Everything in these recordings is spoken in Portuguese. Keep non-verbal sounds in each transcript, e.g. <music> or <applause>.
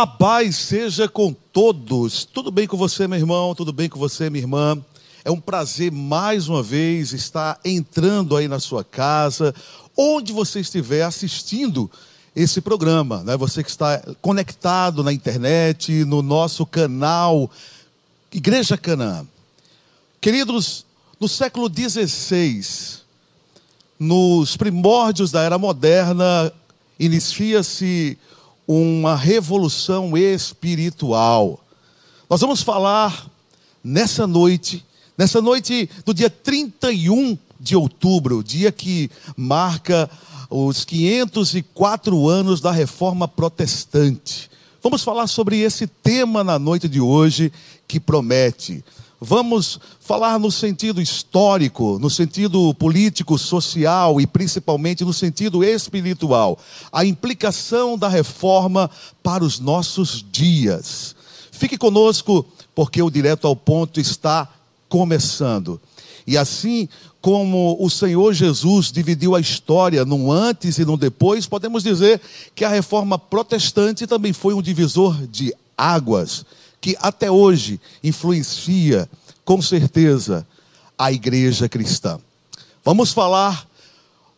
Olá, paz seja com todos. Tudo bem com você, meu irmão? Tudo bem com você, minha irmã? É um prazer mais uma vez estar entrando aí na sua casa, onde você estiver assistindo esse programa, né? Você que está conectado na internet, no nosso canal Igreja Canaã. Queridos, no século XVI, nos primórdios da era moderna, inicia-se uma revolução espiritual. Nós vamos falar nessa noite, nessa noite do dia 31 de outubro, dia que marca os 504 anos da reforma protestante. Vamos falar sobre esse tema na noite de hoje que promete. Vamos falar no sentido histórico, no sentido político, social e principalmente no sentido espiritual. A implicação da reforma para os nossos dias. Fique conosco, porque o Direto ao Ponto está começando. E assim como o Senhor Jesus dividiu a história num antes e num depois, podemos dizer que a reforma protestante também foi um divisor de águas que até hoje influencia, com certeza, a igreja cristã. Vamos falar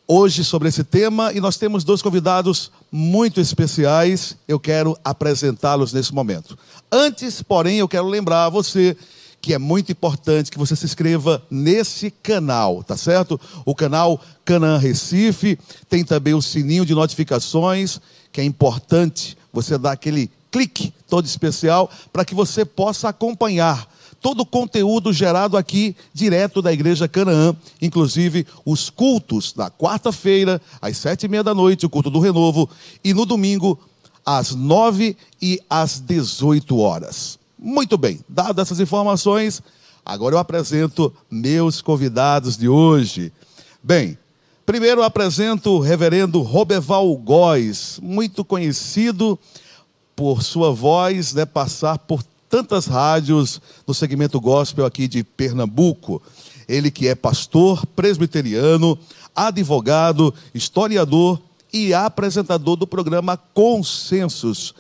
hoje sobre esse tema e nós temos dois convidados muito especiais. Eu quero apresentá-los nesse momento. Antes, porém, eu quero lembrar a você que é muito importante que você se inscreva nesse canal, tá certo? O canal Canaã Recife tem também o sininho de notificações, que é importante você dar aquele clique todo especial para que você possa acompanhar todo o conteúdo gerado aqui direto da Igreja Canaã, inclusive os cultos na quarta-feira, às sete e meia da noite, o culto do renovo, e no domingo, às nove e às dezoito horas. Muito bem, dadas essas informações, agora eu apresento meus convidados de hoje. Bem, primeiro eu apresento o reverendo Roberval Góes, muito conhecido por sua voz, né, passar por tantas rádios no segmento gospel aqui de Pernambuco. Ele que é pastor presbiteriano, advogado, historiador e apresentador do programa Consensos.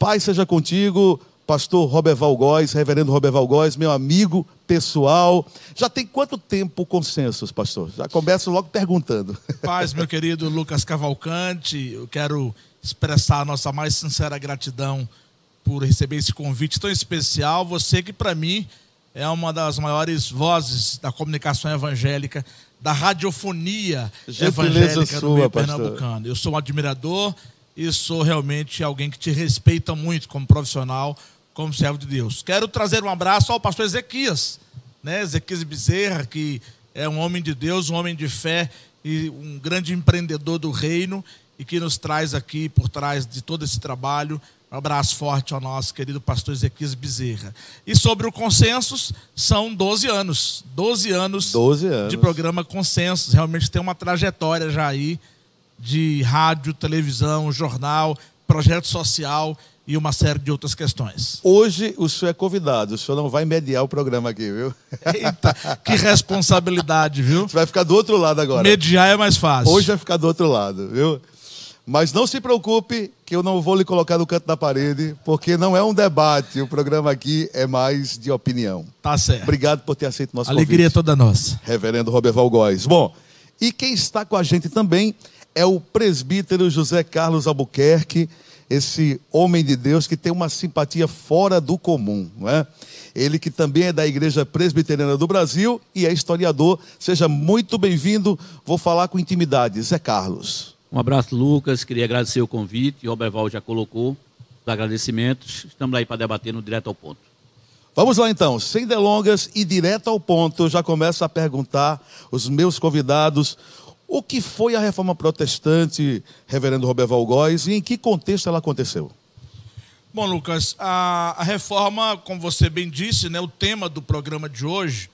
Pai seja contigo, pastor Roberval Góes, reverendo Roberval Góes, meu amigo pessoal. Já tem quanto tempo Consensos, pastor? Já começo logo perguntando. Paz, meu querido Lucas Cavalcante, eu quero expressar a nossa mais sincera gratidão por receber esse convite tão especial. Você que, para mim, é uma das maiores vozes da comunicação evangélica, da radiofonia evangélica sua, do meio pernambucano. Eu sou um admirador e sou realmente alguém que te respeita muito como profissional, como servo de Deus. Quero trazer um abraço ao pastor Ezequias, né? Ezequias Bezerra, que é um homem de Deus, um homem de fé e um grande empreendedor do reino e que nos traz aqui por trás de todo esse trabalho. Um abraço forte ao nosso querido pastor Ezequias Bezerra. E sobre o Consensos, são 12 anos. 12 anos, 12 anos. de programa Consensos. Realmente tem uma trajetória já aí de rádio, televisão, jornal, projeto social e uma série de outras questões. Hoje o senhor é convidado, o senhor não vai mediar o programa aqui, viu? Eita, que responsabilidade, viu? Você vai ficar do outro lado agora. Mediar é mais fácil. Hoje vai ficar do outro lado, viu? Mas não se preocupe que eu não vou lhe colocar no canto da parede, porque não é um debate, o programa aqui é mais de opinião. Tá certo. Obrigado por ter aceito nosso Alegria convite. toda nossa. Reverendo Roberval Góes. Bom, e quem está com a gente também é o presbítero José Carlos Albuquerque, esse homem de Deus que tem uma simpatia fora do comum, não é? Ele que também é da Igreja Presbiteriana do Brasil e é historiador. Seja muito bem-vindo. Vou falar com intimidade. Zé Carlos. Um abraço, Lucas. Queria agradecer o convite. O Roberval já colocou os agradecimentos. Estamos aí para debater no Direto ao Ponto. Vamos lá então, sem delongas e direto ao ponto, eu já começo a perguntar os meus convidados o que foi a reforma protestante, reverendo Roberval Góes, e em que contexto ela aconteceu? Bom, Lucas, a, a, reforma, como você bem disse, né, o tema do programa de hoje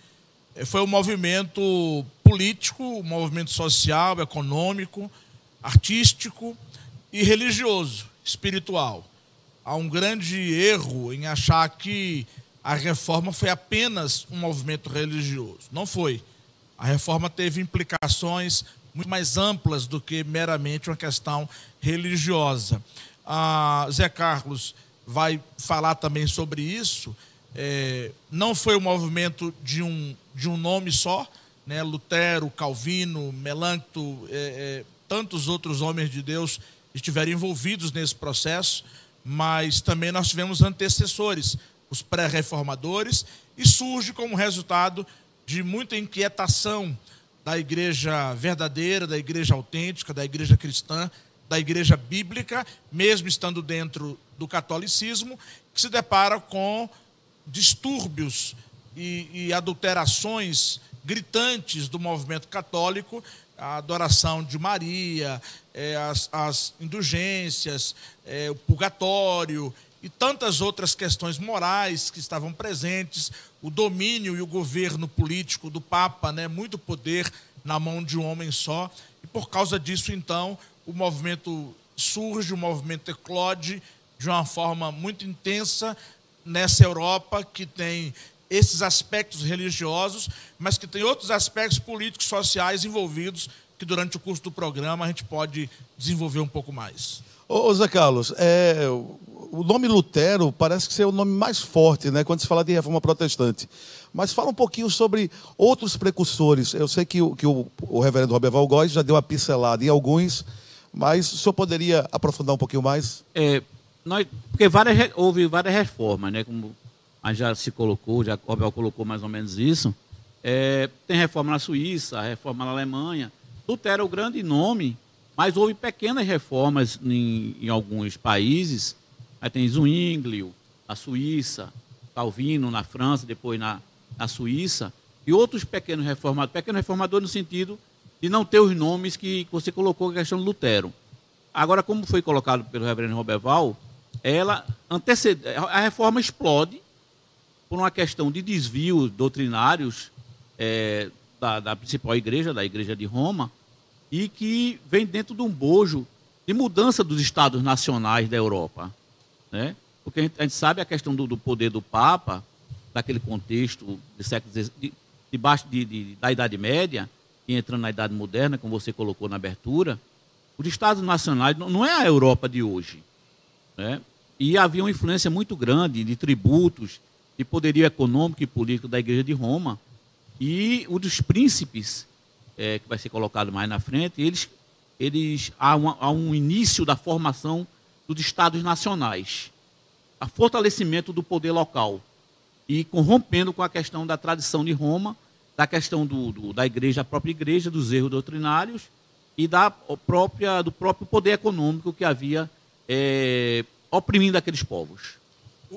eh, foi um movimento político, um movimento social, econômico, artístico e religioso, espiritual. Há um grande erro em achar que a reforma foi apenas um movimento religioso. Não foi. A reforma teve implicações muito mais amplas do que meramente uma questão religiosa. a Zé Carlos vai falar também sobre isso. É, não foi o um movimento de um, de um nome só, né? Lutero, Calvino, Melancto, é, é, tantos outros homens de Deus estiveram envolvidos nesse processo, mas também nós tivemos antecessores, os pré-reformadores, e surge como resultado de muita inquietação da igreja verdadeira, da igreja autêntica, da igreja cristã, da igreja bíblica, mesmo estando dentro do catolicismo, que se depara com distúrbios e, e adulterações gritantes do movimento católico, a adoração de Maria, é, as, as, indulgências, é, o purgatório e tantas outras questões morais que estavam presentes, o domínio e o governo político do Papa, né, muito poder na mão de um homem só, e por causa disso, então, o movimento surge, o movimento eclode de uma forma muito intensa nessa Europa que tem esses aspectos religiosos, mas que tem outros aspectos políticos, sociais envolvidos, que durante o curso do programa a gente pode desenvolver um pouco mais. Ô, Zé Carlos, é, o nome Lutero parece que ser o nome mais forte, né, quando se fala de reforma protestante. Mas fala um pouquinho sobre outros precursores. Eu sei que o, que o, o reverendo Robert Valgóis já deu uma pincelada em alguns, mas o senhor poderia aprofundar um pouquinho mais? É, nós, porque várias, houve várias reformas, né, como mas já se colocou, já Cobel colocou mais ou menos isso. É, tem reforma na Suíça, reforma na Alemanha. Lutero é o grande nome, mas houve pequenas reformas em, em alguns países. Aí tem Zwinglio, na Suíça, Calvino na França, depois na, na Suíça, e outros pequenos reformadores. Pequeno reformador no sentido de não ter os nomes que você colocou a questão do Lutero. Agora, como foi colocado pelo reverendo Roberval, ela antecede, a reforma explode por uma questão de desvios doutrinários é, da, da, principal igreja, da igreja de Roma, e que vem dentro de um bojo de mudança dos estados nacionais da Europa. Né? Porque a gente, a gente sabe a questão do, do, poder do Papa, daquele contexto de século de, debaixo de, de, da Idade Média, e entrando na Idade Moderna, como você colocou na abertura, os estados nacionais não, não é a Europa de hoje. Né? E havia uma influência muito grande de tributos, de poderio econômico e político da Igreja de Roma. E o dos príncipes, é, que vai ser colocado mais na frente, eles, eles há, uma, há um início da formação dos estados nacionais, a fortalecimento do poder local e corrompendo com a questão da tradição de Roma, da questão do, do, da igreja, a própria igreja, dos erros doutrinários e da própria, do próprio poder econômico que havia é, oprimindo aqueles povos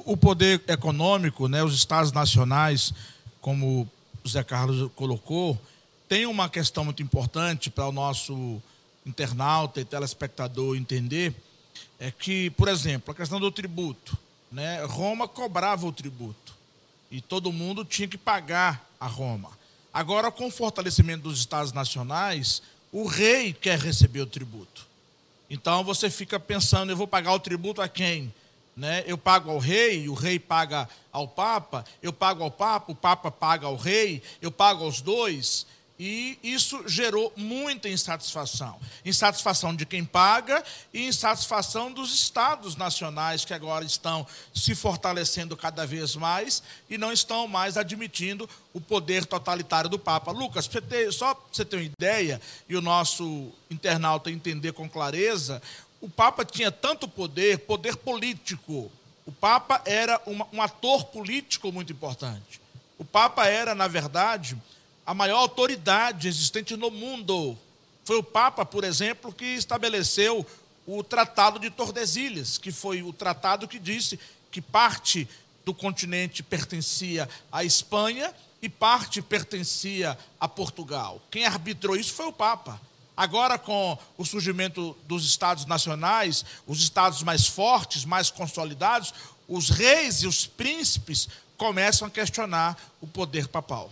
o poder econômico, né, os estados nacionais, como o Zé Carlos colocou, tem uma questão muito importante para o nosso internauta e telespectador entender, é que, por exemplo, a questão do tributo. Né, Roma cobrava o tributo e todo mundo tinha que pagar a Roma. Agora, com o fortalecimento dos estados nacionais, o rei quer receber o tributo. Então você fica pensando, eu vou pagar o tributo a quem? Né? Eu pago ao rei, o rei paga ao papa, eu pago ao papa, o papa paga ao rei, eu pago aos dois. E isso gerou muita insatisfação. Insatisfação de quem paga e insatisfação dos estados nacionais que agora estão se fortalecendo cada vez mais e não estão mais admitindo o poder totalitário do Papa. Lucas, só para você ter uma ideia e o nosso internauta entender com clareza, o Papa tinha tanto poder, poder político. O Papa era uma, um ator político muito importante. O Papa era, na verdade, a maior autoridade existente no mundo. Foi o Papa, por exemplo, que estabeleceu o Tratado de Tordesilhas, que foi o tratado que disse que parte do continente pertencia à Espanha e parte pertencia a Portugal. Quem arbitrou isso foi o Papa. Agora, com o surgimento dos estados nacionais, os estados mais fortes, mais consolidados, os reis e os príncipes começam a questionar o poder papal.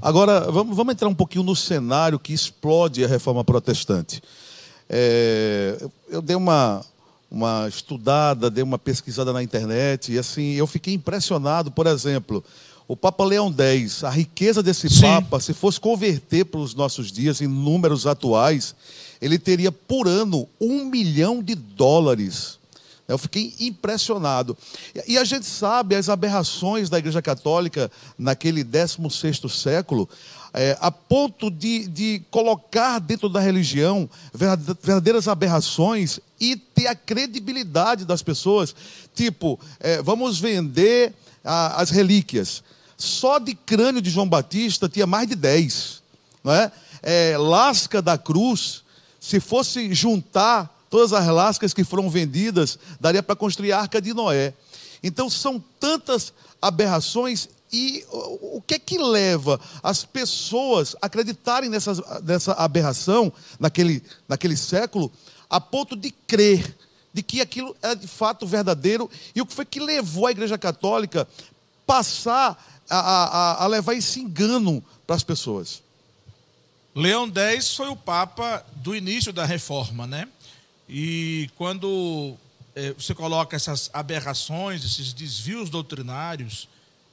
Agora, vamos, vamos entrar um pouquinho no cenário que explode a reforma protestante. É, eu dei uma, uma estudada, dei uma pesquisada na internet, e assim, eu fiquei impressionado, por exemplo, o Papa Leão X, a riqueza desse Sim. Papa, se fosse converter para os nossos dias em números atuais, ele teria por ano um milhão de dólares. Eu fiquei impressionado. E a gente sabe as aberrações da Igreja Católica naquele 16 século, é, a ponto de, de colocar dentro da religião verdadeiras aberrações e ter a credibilidade das pessoas. Tipo, é, vamos vender a, as relíquias. Só de crânio de João Batista tinha mais de 10. Não é? É, lasca da cruz, se fosse juntar Todas as lascas que foram vendidas daria para construir a arca de Noé. Então são tantas aberrações e o que é que leva as pessoas a acreditarem nessa, nessa aberração naquele, naquele século a ponto de crer de que aquilo é de fato verdadeiro e o que foi que levou a Igreja Católica passar a, a, a levar esse engano para as pessoas? Leão X foi o Papa do início da reforma, né? E quando é, você coloca essas aberrações, esses desvios doutrinários,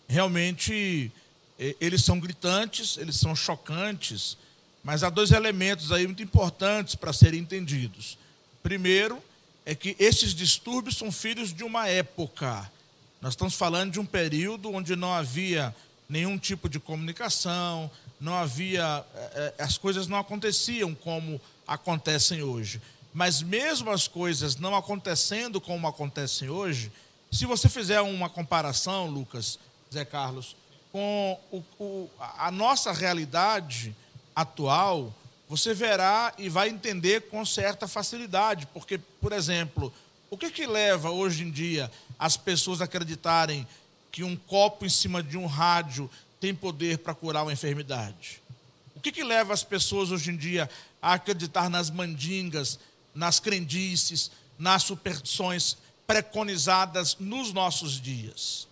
realmente é, eles são gritantes, eles são chocantes, mas há dois elementos aí muito importantes para serem entendidos. Primeiro, é que esses distúrbios são filhos de uma época. Nós estamos falando de um período onde não havia nenhum tipo de comunicação, não havia, é, as coisas não aconteciam como acontecem hoje. Mas mesmo as coisas não acontecendo como acontecem hoje, se você fizer uma comparação, Lucas, Zé Carlos, com o, o, a nossa realidade atual, você verá e vai entender com certa facilidade. Porque, por exemplo, o que, que leva hoje em dia as pessoas a acreditarem que um copo em cima de um rádio tem poder para curar uma enfermidade? O que, que leva as pessoas hoje em dia a acreditar nas mandingas, nas crendices, nas superstições preconizadas nos nossos dias.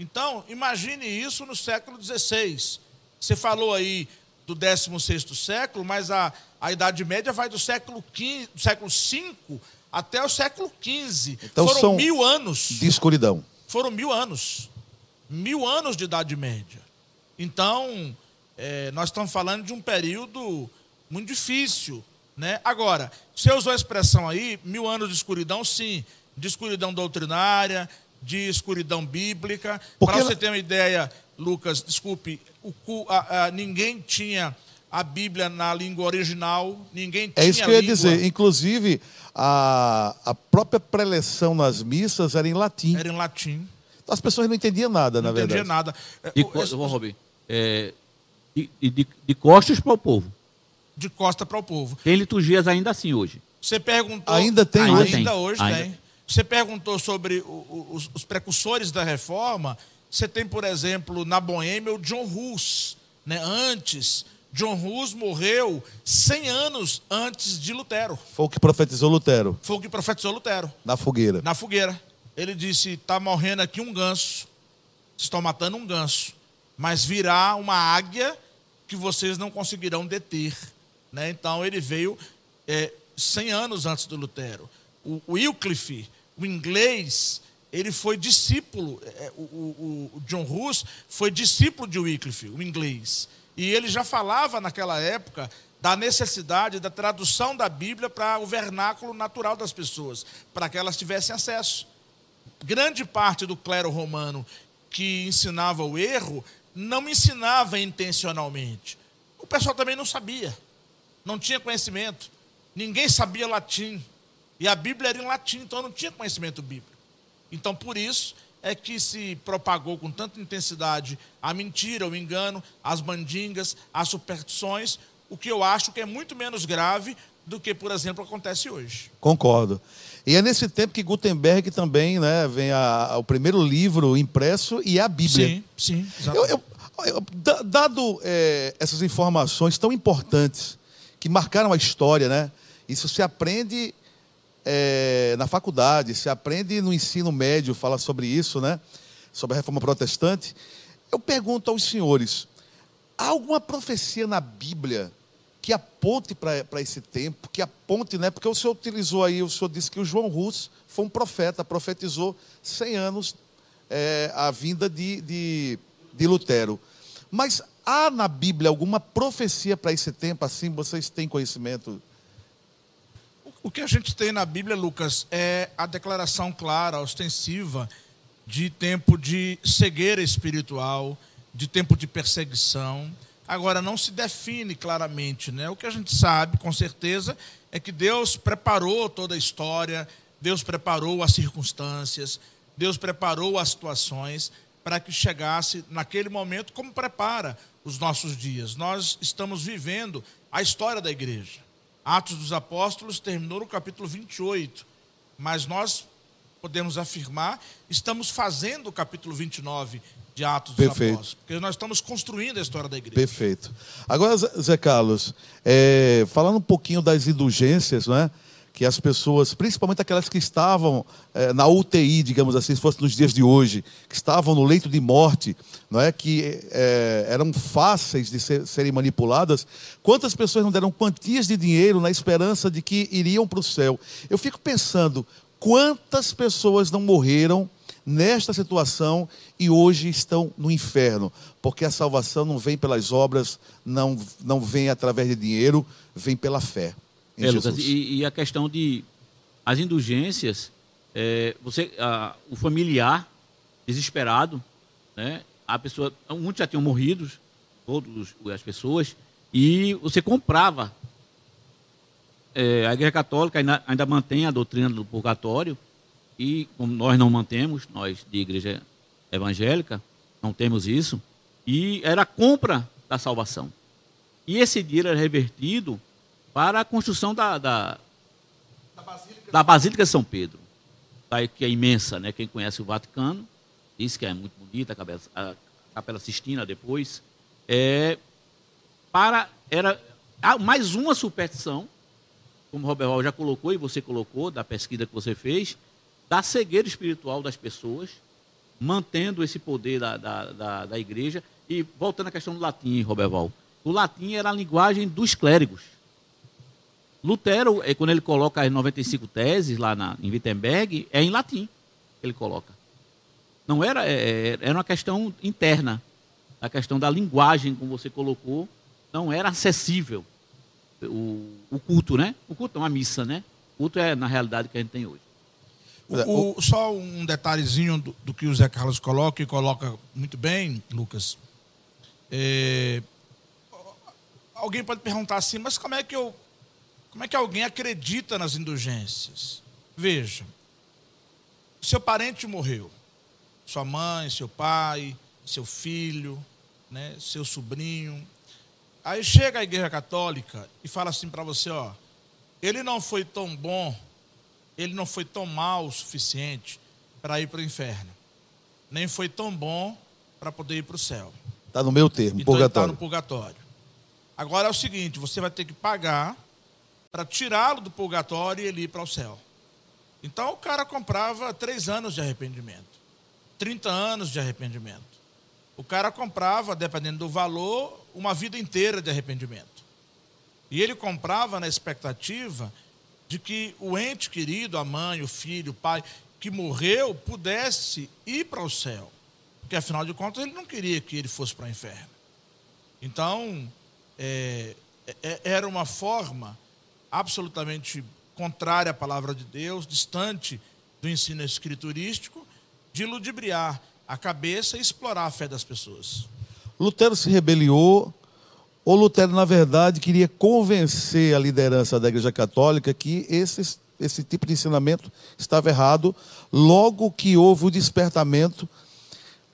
Então, imagine isso no século XVI. Você falou aí do 16 século, mas a, a Idade Média vai do século, V, do século V até o século XV. Então, Foram são mil anos. De escuridão. Foram mil anos. Mil anos de Idade Média. Então, é, nós estamos falando de um período muito difícil né? Agora, você usou a expressão aí, mil anos de escuridão, sim, de escuridão doutrinária, de escuridão bíblica. Para você ter uma ideia, Lucas, desculpe, o, a, a, ninguém tinha a Bíblia na língua original, ninguém tinha. É isso que eu ia dizer. Inclusive, a, a própria preleção nas missas era em latim. Era em latim. As pessoas não entendiam nada, não na verdade. Não entendiam nada. De, o, Robin, é, de, de, de costas para o povo de costa para o povo. Tem liturgias ainda assim hoje. Você perguntou. Ainda tem ainda hoje? Ainda hoje ainda. tem. Você perguntou sobre os, os, precursores da reforma. Você tem, por exemplo, na Boêmia, o John Hus. Né? Antes, John Hus morreu 100 anos antes de Lutero. Foi o que profetizou Lutero. Foi o que profetizou Lutero. Na fogueira. Na fogueira. Ele disse: está morrendo aqui um ganso. Estão matando um ganso. Mas virá uma águia que vocês não conseguirão deter. Né? Então ele veio é, 100 anos antes do Lutero. O, o Wycliffe, o inglês, ele foi discípulo, é, o, o, o, John Hus foi discípulo de Wycliffe, o inglês. E ele já falava naquela época da necessidade da tradução da Bíblia para o vernáculo natural das pessoas, para que elas tivessem acesso. Grande parte do clero romano que ensinava o erro não ensinava intencionalmente. O pessoal também não sabia não tinha conhecimento, ninguém sabia latim, e a Bíblia era em latim, então não tinha conhecimento bíblico. Então, por isso é que se propagou com tanta intensidade a mentira, o engano, as mandingas, as superstições, o que eu acho que é muito menos grave do que, por exemplo, acontece hoje. Concordo. E é nesse tempo que Gutenberg também né, vem a, a, o primeiro livro impresso e a Bíblia. Sim, sim. Eu, eu, eu, dado é, essas informações tão importantes que marcaram a história, né? Isso se aprende é, na faculdade, se aprende no ensino médio, fala sobre isso, né? Sobre a reforma protestante. Eu pergunto aos senhores: há alguma profecia na Bíblia que aponte para esse tempo, que aponte, né? Porque o senhor utilizou aí, o senhor disse que o João Rus foi um profeta, profetizou 100 anos é, a vinda de, de, de Lutero. Mas Há na Bíblia alguma profecia para esse tempo assim? Vocês têm conhecimento? O que a gente tem na Bíblia, Lucas, é a declaração clara, ostensiva, de tempo de cegueira espiritual, de tempo de perseguição. Agora, não se define claramente, né? O que a gente sabe, com certeza, é que Deus preparou toda a história, Deus preparou as circunstâncias, Deus preparou as situações para que chegasse naquele momento, como prepara os nossos dias. Nós estamos vivendo a história da igreja. Atos dos Apóstolos terminou no capítulo 28, mas nós podemos afirmar, estamos fazendo o capítulo 29 de Atos dos Perfeito. Apóstolos, porque nós estamos construindo a história da igreja. Perfeito. Agora, Zé Zé Carlos, é, falando um pouquinho das indulgências, não é? Que as pessoas, principalmente aquelas que estavam é, na UTI, digamos assim, se fosse nos dias de hoje, que estavam no leito de morte, não é que é, eram fáceis de ser- serem manipuladas. Quantas pessoas não deram quantias de dinheiro na esperança de que iriam para o céu? Eu fico pensando quantas pessoas não morreram nesta situação e hoje estão no inferno, porque a salvação não vem pelas obras, não, não vem através de dinheiro, vem pela fé. Em É, Lucas, Jesus. e, e a questão de as indulgências, é, você, a- o familiar desesperado, né? A pessoa, muitos já tinham morrido, todas as pessoas, e você comprava. É, a Igreja Católica ainda, ainda mantém a doutrina do purgatório e como nós não mantemos, nós de Igreja Evangélica não temos isso, e era a compra da salvação. E esse dinheiro era revertido para a construção da, da, da Basílica de São Pedro, tá, que é imensa, né? Quem conhece o Vaticano diz que é muito bonita, a Capela, a Capela Sistina depois. É, para, era mais uma superstição, como o Roberval já colocou e você colocou, da pesquisa que você fez, da cegueira espiritual das pessoas, mantendo esse poder da, da, da, da igreja. E voltando à questão do latim, Roberval, o latim era a linguagem dos clérigos. Lutero, eh, quando ele coloca as 95 teses lá na, em Wittenberg, é em latim que ele coloca. Não era, é, era uma questão interna. A questão da linguagem, como você colocou, não era acessível. O, o culto, né? O culto é uma missa, né? O culto é, na realidade, que a gente tem hoje. O- o- só um detalhezinho do, do que o Zé Carlos coloca, e coloca muito bem, Lucas. É, alguém pode perguntar assim, mas como é que eu. Como é que alguém acredita nas indulgências? Veja, seu parente morreu. Sua mãe, seu pai, seu filho, né, seu sobrinho. Aí chega a igreja católica e fala assim para você, ó, ele não foi tão bom ele não foi tão mal o suficiente para ir para o inferno. Nem foi tão bom para poder ir para o céu. Está no meu termo, Então está purgatório. no purgatório. Agora é o seguinte: você vai ter que pagar para tirá-lo do purgatório e ele ir para o céu. Então o cara comprava três anos de arrependimento, 30 anos de arrependimento. O cara comprava, dependendo do valor, uma vida inteira de arrependimento. E ele comprava na expectativa de que o ente querido, a mãe, o filho, o pai, que morreu, pudesse ir para o céu. Porque, afinal de contas, ele não queria que ele fosse para o inferno. Então, é, é- era uma forma absolutamente contrária à palavra de Deus, distante do ensino escriturístico, de ludibriar a cabeça e explorar a fé das pessoas. Lutero se rebeliou, ou Lutero, na verdade, queria convencer a liderança da Igreja Católica que esse, esse tipo de ensinamento estava errado, logo que houve o despertamento,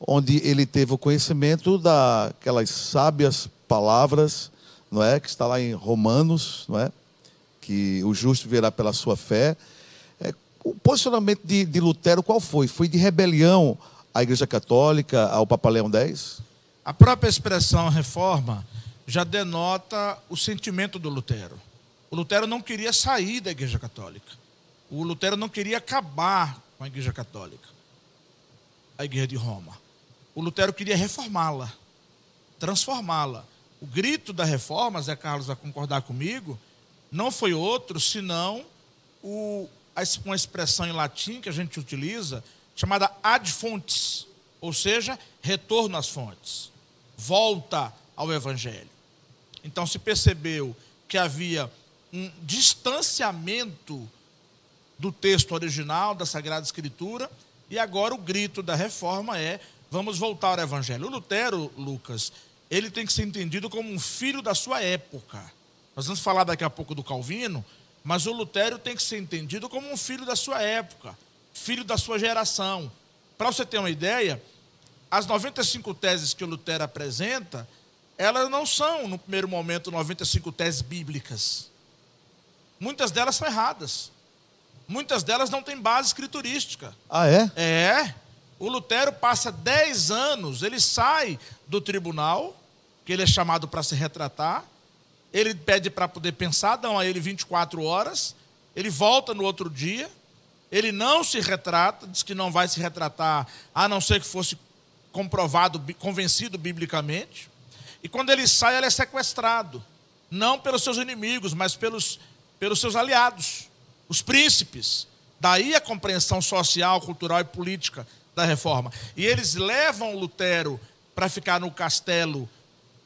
onde ele teve o conhecimento daquelas sábias palavras, não é, que está lá em Romanos, não é, que o justo virá pela sua fé. É, o posicionamento de, de Lutero qual foi? Foi de rebelião à Igreja Católica, ao Papa Leão X? A própria expressão reforma já denota o sentimento do Lutero. O Lutero não queria sair da Igreja Católica. O Lutero não queria acabar com a Igreja Católica, a Igreja de Roma. O Lutero queria reformá-la, transformá-la. O grito da reforma, Zé Carlos vai concordar comigo, não foi outro senão o, uma expressão em latim que a gente utiliza, chamada ad fontes, ou seja, retorno às fontes, volta ao Evangelho. Então se percebeu que havia um distanciamento do texto original, da Sagrada Escritura, e agora o grito da reforma é: vamos voltar ao Evangelho. O Lutero, Lucas, ele tem que ser entendido como um filho da sua época. Nós vamos falar daqui a pouco do Calvino, mas o Lutero tem que ser entendido como um filho da sua época, filho da sua geração. Para você ter uma ideia, as 95 teses que o Lutero apresenta, elas não são, no primeiro momento, 95 teses bíblicas. Muitas delas são erradas. Muitas delas não têm base escriturística. Ah, é? É. O Lutero passa 10 anos, ele sai do tribunal, que ele é chamado para se retratar, ele pede para poder pensar, dão a ele 24 horas, ele volta no outro dia, ele não se retrata, diz que não vai se retratar, a não ser que fosse comprovado, convencido biblicamente. E quando ele sai, ele é sequestrado. Não pelos seus inimigos, mas pelos, pelos seus aliados, os príncipes. Daí a compreensão social, cultural e política da reforma. E eles levam Lutero para ficar no castelo,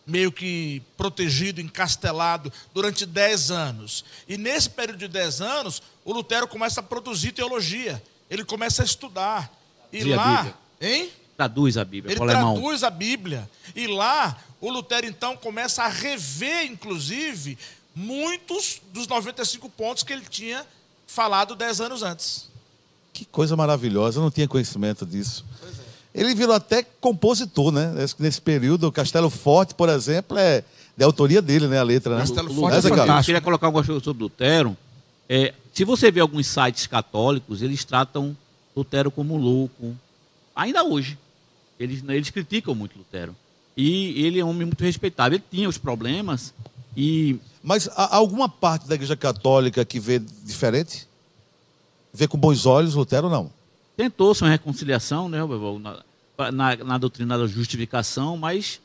meio que protegido, encastelado, durante dez anos. E nesse período de dez anos, o Lutero começa a produzir teologia. Ele começa a estudar. E Dizia lá. Hein? Traduz a Bíblia. Ele traduz a Bíblia. E lá, o Lutero, então, começa a rever, inclusive, muitos dos 95 pontos que ele tinha falado 10 anos antes. Que coisa maravilhosa, eu não tinha conhecimento disso. Ele virou até compositor, né? Nesse período, o Castelo Forte, por exemplo, é de autoria dele, né? A letra, né? Castelo Forte é eu fantástico. queria colocar alguma coisa sobre Lutero. É, se você vê alguns sites católicos, eles tratam Lutero como louco. Ainda hoje. Eles, eles criticam muito Lutero. E ele é um homem muito respeitável. Ele tinha os problemas e Mas há alguma parte da Igreja Católica que vê diferente? Vê com bons olhos Lutero, não? Tentou-se uma reconciliação né, na, na, na doutrina da justificação, mas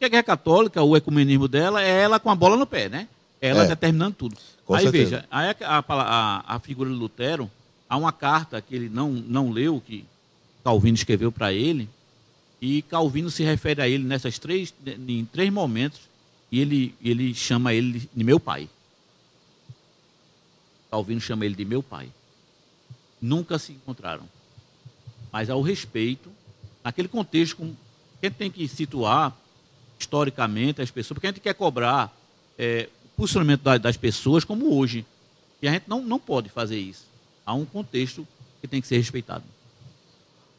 a Igreja Católica, o ecumenismo dela, é ela com a bola no pé, né? Ela É. determinando tudo. Com aí certeza. veja, aí a, a, a- a figura de Lutero, há uma carta que ele não, não leu, que Calvino escreveu para ele, e Calvino se refere a ele nessas três, em três momentos, e ele, ele chama ele de meu pai. Calvino chama ele de meu pai. Nunca se encontraram. Mas ao respeito, naquele contexto, com- a gente tem que situar historicamente as pessoas, porque a gente quer cobrar é, o posicionamento da- das pessoas como hoje. E a gente não, não pode fazer isso. Há um contexto que tem que ser respeitado.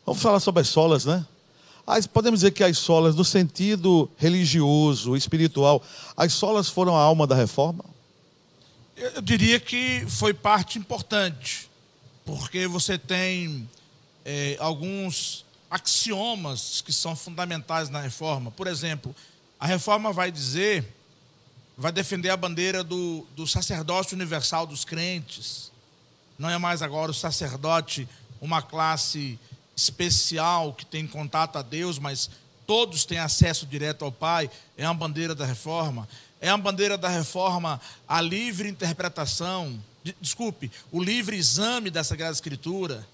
Vamos falar sobre as solas, né? As, podemos dizer que as solas, no sentido religioso, espiritual, as solas foram a alma da reforma? Eu diria que foi parte importante, porque você tem eh, alguns axiomas que são fundamentais na reforma. Por exemplo, a reforma vai dizer, vai defender a bandeira do, do sacerdócio universal dos crentes. Não é mais agora o sacerdote uma classe especial que tem contato a Deus, mas todos têm acesso direto ao Pai. É uma bandeira da reforma. É uma bandeira da reforma a livre interpretação. de- Desculpe, o livre exame da Sagrada Escritura.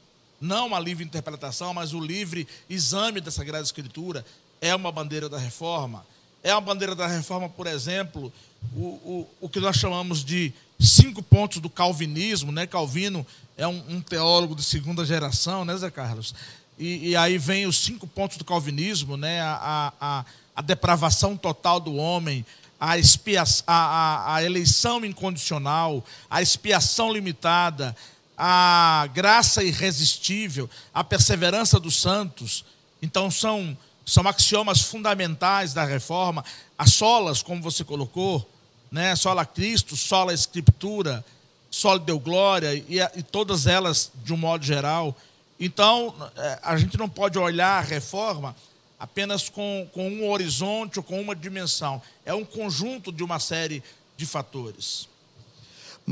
Não a livre interpretação, mas o livre exame da Sagrada Escritura é uma bandeira da reforma. É uma bandeira da reforma, por exemplo, o, o, o que nós chamamos de cinco pontos do calvinismo, né? Calvino é um, um teólogo de segunda geração, né, Zé Carlos? E, e aí vem os cinco pontos do calvinismo, né? A, a, a depravação total do homem, a, expia, a, a, a eleição incondicional, a expiação limitada, a graça irresistível, a perseverança dos santos. Então são são axiomas fundamentais da reforma, as solas, como você colocou, né? Sola Cristo, sola Escritura, sola Deu Glória e, e todas elas de um modo geral. Então, eh, a gente não pode olhar a reforma apenas com, com um horizonte ou com uma dimensão. É um conjunto de uma série de fatores.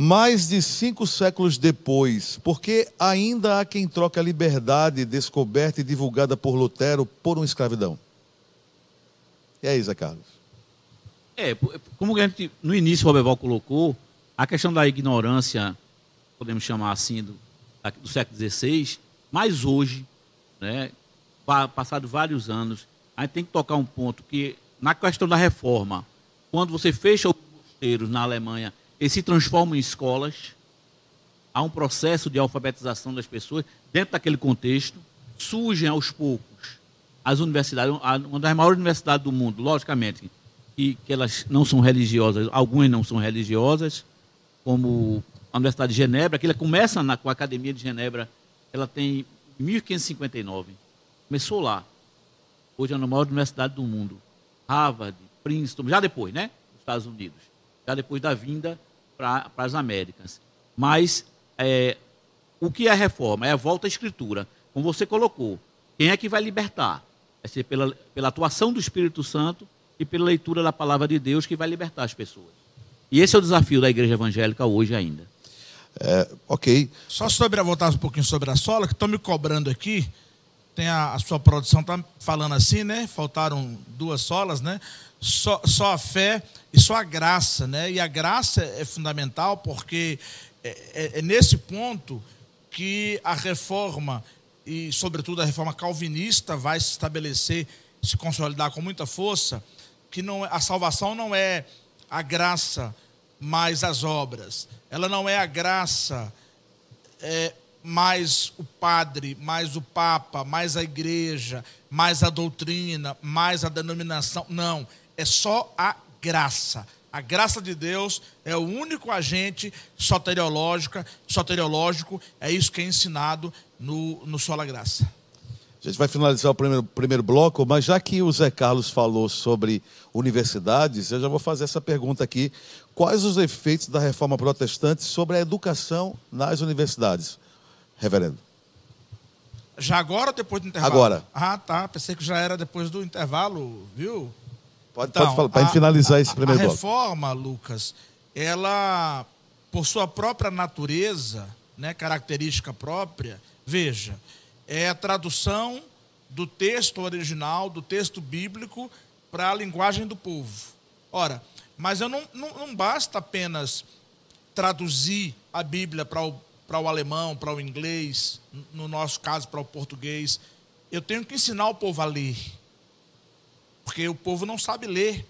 Mais de cinco séculos depois, porque ainda há quem troque a liberdade descoberta e divulgada por Lutero por uma escravidão. E aí, Zé Carlos? É, po- como gente, no início o Roberval colocou, a questão da ignorância, podemos chamar assim, do, do século XVI, mas hoje, né, pa- passado vários anos, a gente tem que tocar um ponto que, na questão da reforma, quando você fecha os mosteiros na Alemanha eles se transformam em escolas. Há um processo de alfabetização das pessoas dentro daquele contexto. Surgem aos poucos as universidades, uma das maiores universidades do mundo, logicamente, que, que elas não são religiosas, algumas não são religiosas, como a Universidade de Genebra, que ela começa na, com a Academia de Genebra, ela tem 1559. Começou lá. Hoje é a maior universidade do mundo. Harvard, Princeton, já depois, né? Dos Estados Unidos. Já depois da vinda para as Américas. Mas é, o que é a reforma? É a volta à escritura. Como você colocou, quem é que vai libertar? Vai ser pela, pela atuação do Espírito Santo e pela leitura da palavra de Deus que vai libertar as pessoas. E esse é o desafio da igreja evangélica hoje ainda. É, ok. Só sobre a voltar um pouquinho sobre a sola, que estão me cobrando aqui. Tem a, a sua produção tá falando assim, né? Faltaram duas solas, né? Só, só a fé e só a graça, né? E a graça é fundamental porque é, é, é nesse ponto que a reforma e, sobretudo, a reforma calvinista vai se estabelecer, se consolidar com muita força, que não, é, a salvação não é a graça mais as obras. Ela não é a graça é, mais o padre, mais o papa, mais a igreja, mais a doutrina, mais a denominação. Não, é só a graça. A graça de Deus é o único agente soteriológico, soteriológico é isso que é ensinado no, no Sola Graça. A gente vai finalizar o primeiro, primeiro bloco, mas já que o Zé Carlos falou sobre universidades, eu já vou fazer essa pergunta aqui. Quais os efeitos da reforma protestante sobre a educação nas universidades, reverendo? Já agora ou depois do intervalo? Agora. Ah, tá. Pensei que já era depois do intervalo, viu? Pode, então, pode falar, para finalizar a, esse primeiro a. A reforma, Lucas, ela, por sua própria natureza, né, característica própria, veja, é a tradução do texto original, do texto bíblico, para a linguagem do povo. Ora, mas eu não, não, não basta apenas traduzir a Bíblia para o, para o alemão, para o inglês, no nosso caso, para o português. Eu tenho que ensinar o povo a ler, porque o povo não sabe ler.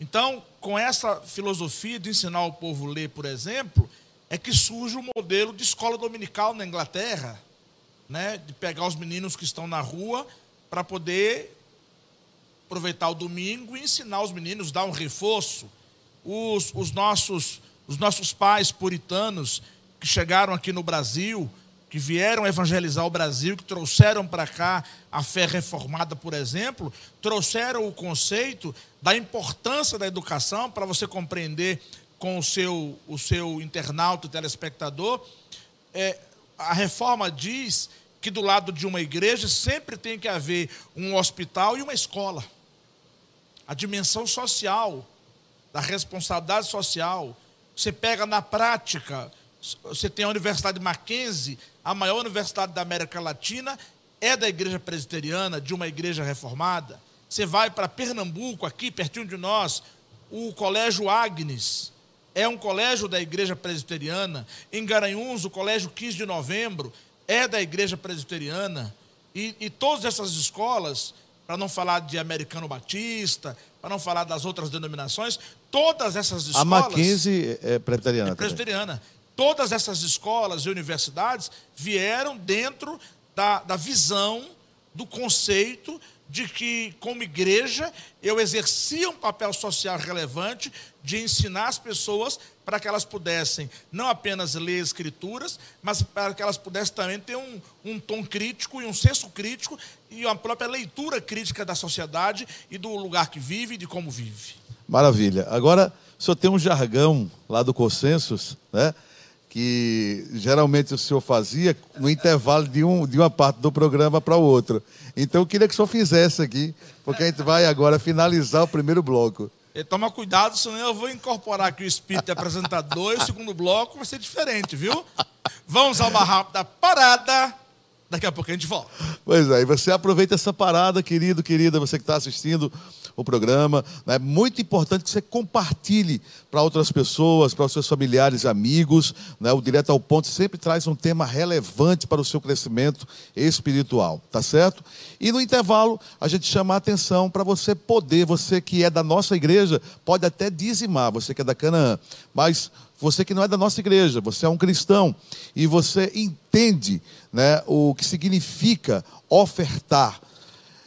Então, com essa filosofia de ensinar o povo a ler, por exemplo, é que surge o modelo de escola dominical na Inglaterra né, de pegar os meninos que estão na rua para poder aproveitar o domingo e ensinar os meninos, dar um reforço. Os, os, nossos, os nossos pais puritanos que chegaram aqui no Brasil, que vieram evangelizar o Brasil, que trouxeram para cá a fé reformada, por exemplo, trouxeram o conceito da importância da educação para você compreender com o seu, o seu internauta, o telespectador, é, a reforma diz que do lado de uma igreja sempre tem que haver um hospital e uma escola. A dimensão social, da responsabilidade social. Você pega na prática, você tem a Universidade Mackenzie, a maior universidade da América Latina, é da igreja presbiteriana, de uma igreja reformada. Você vai para Pernambuco, aqui pertinho de nós, o Colégio Agnes, é um colégio da igreja presbiteriana. Em Garanhuns, o colégio 15 de novembro é da igreja presbiteriana. E, e todas essas escolas, para não falar de americano batista, para não falar das outras denominações, todas essas escolas. A Mackenzie é presbiteriana. É presbiteriana. Todas essas escolas e universidades vieram dentro da, da visão, do conceito de que, como igreja, eu exercia um papel social relevante de ensinar as pessoas para que elas pudessem não apenas ler escrituras, mas para que elas pudessem também ter um, um tom crítico e um senso crítico e uma própria leitura crítica da sociedade e do lugar que vive e de como vive. Maravilha. Agora, o senhor tem um jargão lá do Consensus, né? Que geralmente o senhor fazia no intervalo de, um, de uma parte do programa para o outro. Então eu queria que o senhor fizesse aqui, porque a gente vai agora finalizar o primeiro bloco. E toma cuidado, senão eu vou incorporar aqui o espírito de apresentador e o segundo bloco vai ser diferente, viu? Vamos a uma rápida parada. Daqui a pouco a gente volta. Pois é, e você aproveita essa parada, querido, querida, você que está assistindo o programa. É muito importante que você compartilhe para outras pessoas, para os seus familiares amigos. Né? O Direto ao Ponto sempre traz um tema relevante para o seu crescimento espiritual, tá certo? E no intervalo, a gente chama a atenção para você poder, você que é da nossa igreja, pode até dizimar, você que é da Canaã, mas você que não é da nossa igreja, você é um cristão e você entende né, o que significa ofertar.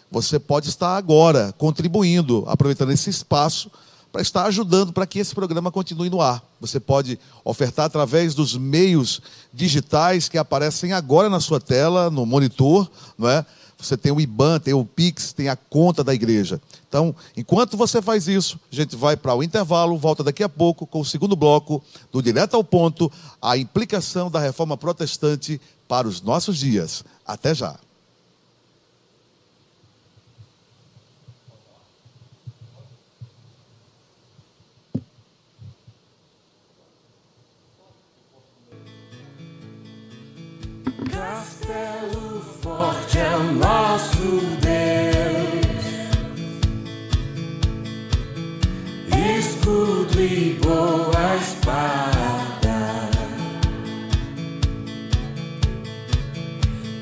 Você pode estar agora contribuindo, aproveitando esse espaço para estar ajudando para que esse programa continue no ar. Você pode ofertar através dos meios digitais que aparecem agora na sua tela, no monitor, não é? Você tem o IBAN, tem o Pix, tem a conta da igreja. Então, enquanto você faz isso, a gente vai para o intervalo, volta daqui a pouco com o segundo bloco do Direto ao Ponto, a implicação da reforma protestante para os nossos dias. Até já. Castelo forte é o nosso Deus, escudo e boa espada,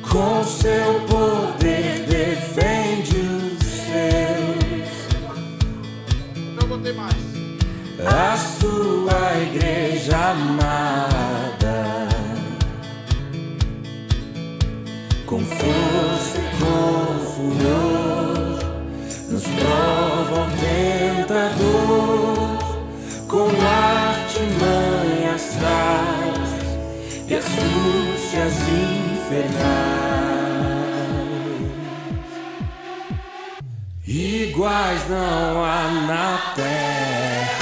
com seu poder defende os seus. Não botei mais. A sua igreja amada, com força e com furor, nos prova o tentador, com artimanhas traz e astúcias infernais. Iguais não há na terra.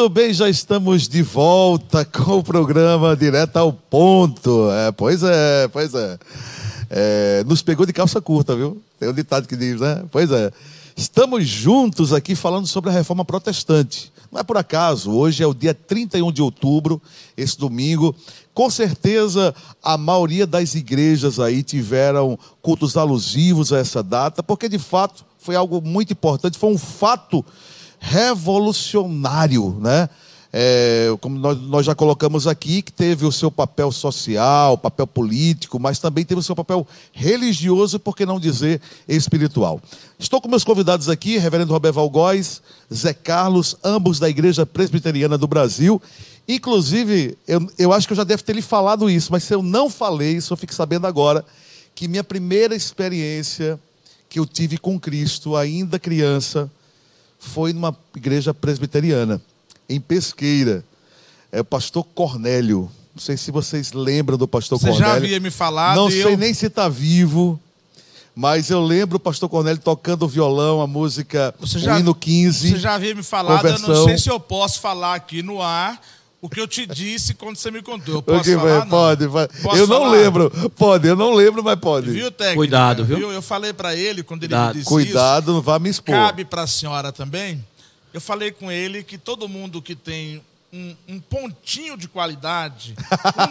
Muito bem, já estamos de volta com o programa Direto ao Ponto. É, pois é, pois é. É, Nos pegou de calça curta, viu? Tem um ditado que diz, né? Pois é. Estamos juntos aqui falando sobre a reforma protestante. Não é por acaso, hoje é o dia 31 de outubro, esse domingo. Com certeza, a maioria das igrejas aí tiveram cultos alusivos a essa data, porque de fato foi algo muito importante, foi um fato revolucionário, né? É, como nós, nós já colocamos aqui, que teve o seu papel social, papel político, mas também teve o seu papel religioso, por que não dizer espiritual. Estou com meus convidados aqui, Reverendo Roberval Góes, Zé Carlos, ambos da Igreja Presbiteriana do Brasil. Inclusive, eu, eu acho que eu já devo ter lhe falado isso, mas se eu não falei, eu fico sabendo agora, que minha primeira experiência que eu tive com Cristo, ainda criança, foi numa igreja presbiteriana, em Pesqueira. É o pastor Cornélio. Não sei se vocês lembram do pastor Você Cornélio. já havia me falado. Não sei eu... nem se está vivo, mas eu lembro o pastor Cornélio tocando violão, a música Você o já, hino 15. Você já havia me falado, eu não sei se eu posso falar aqui no ar o que eu te disse quando você me contou. Eu posso Ok, vai, falar? Não. pode. Posso eu não falar? lembro. Pode, eu não lembro, mas pode. Viu, técnico? Cuidado, viu? Eu falei para ele quando ele Cuidado. me disse Cuidado, não vá me expor. Cabe para a senhora também. Eu falei com ele que todo mundo que tem um, um pontinho de qualidade,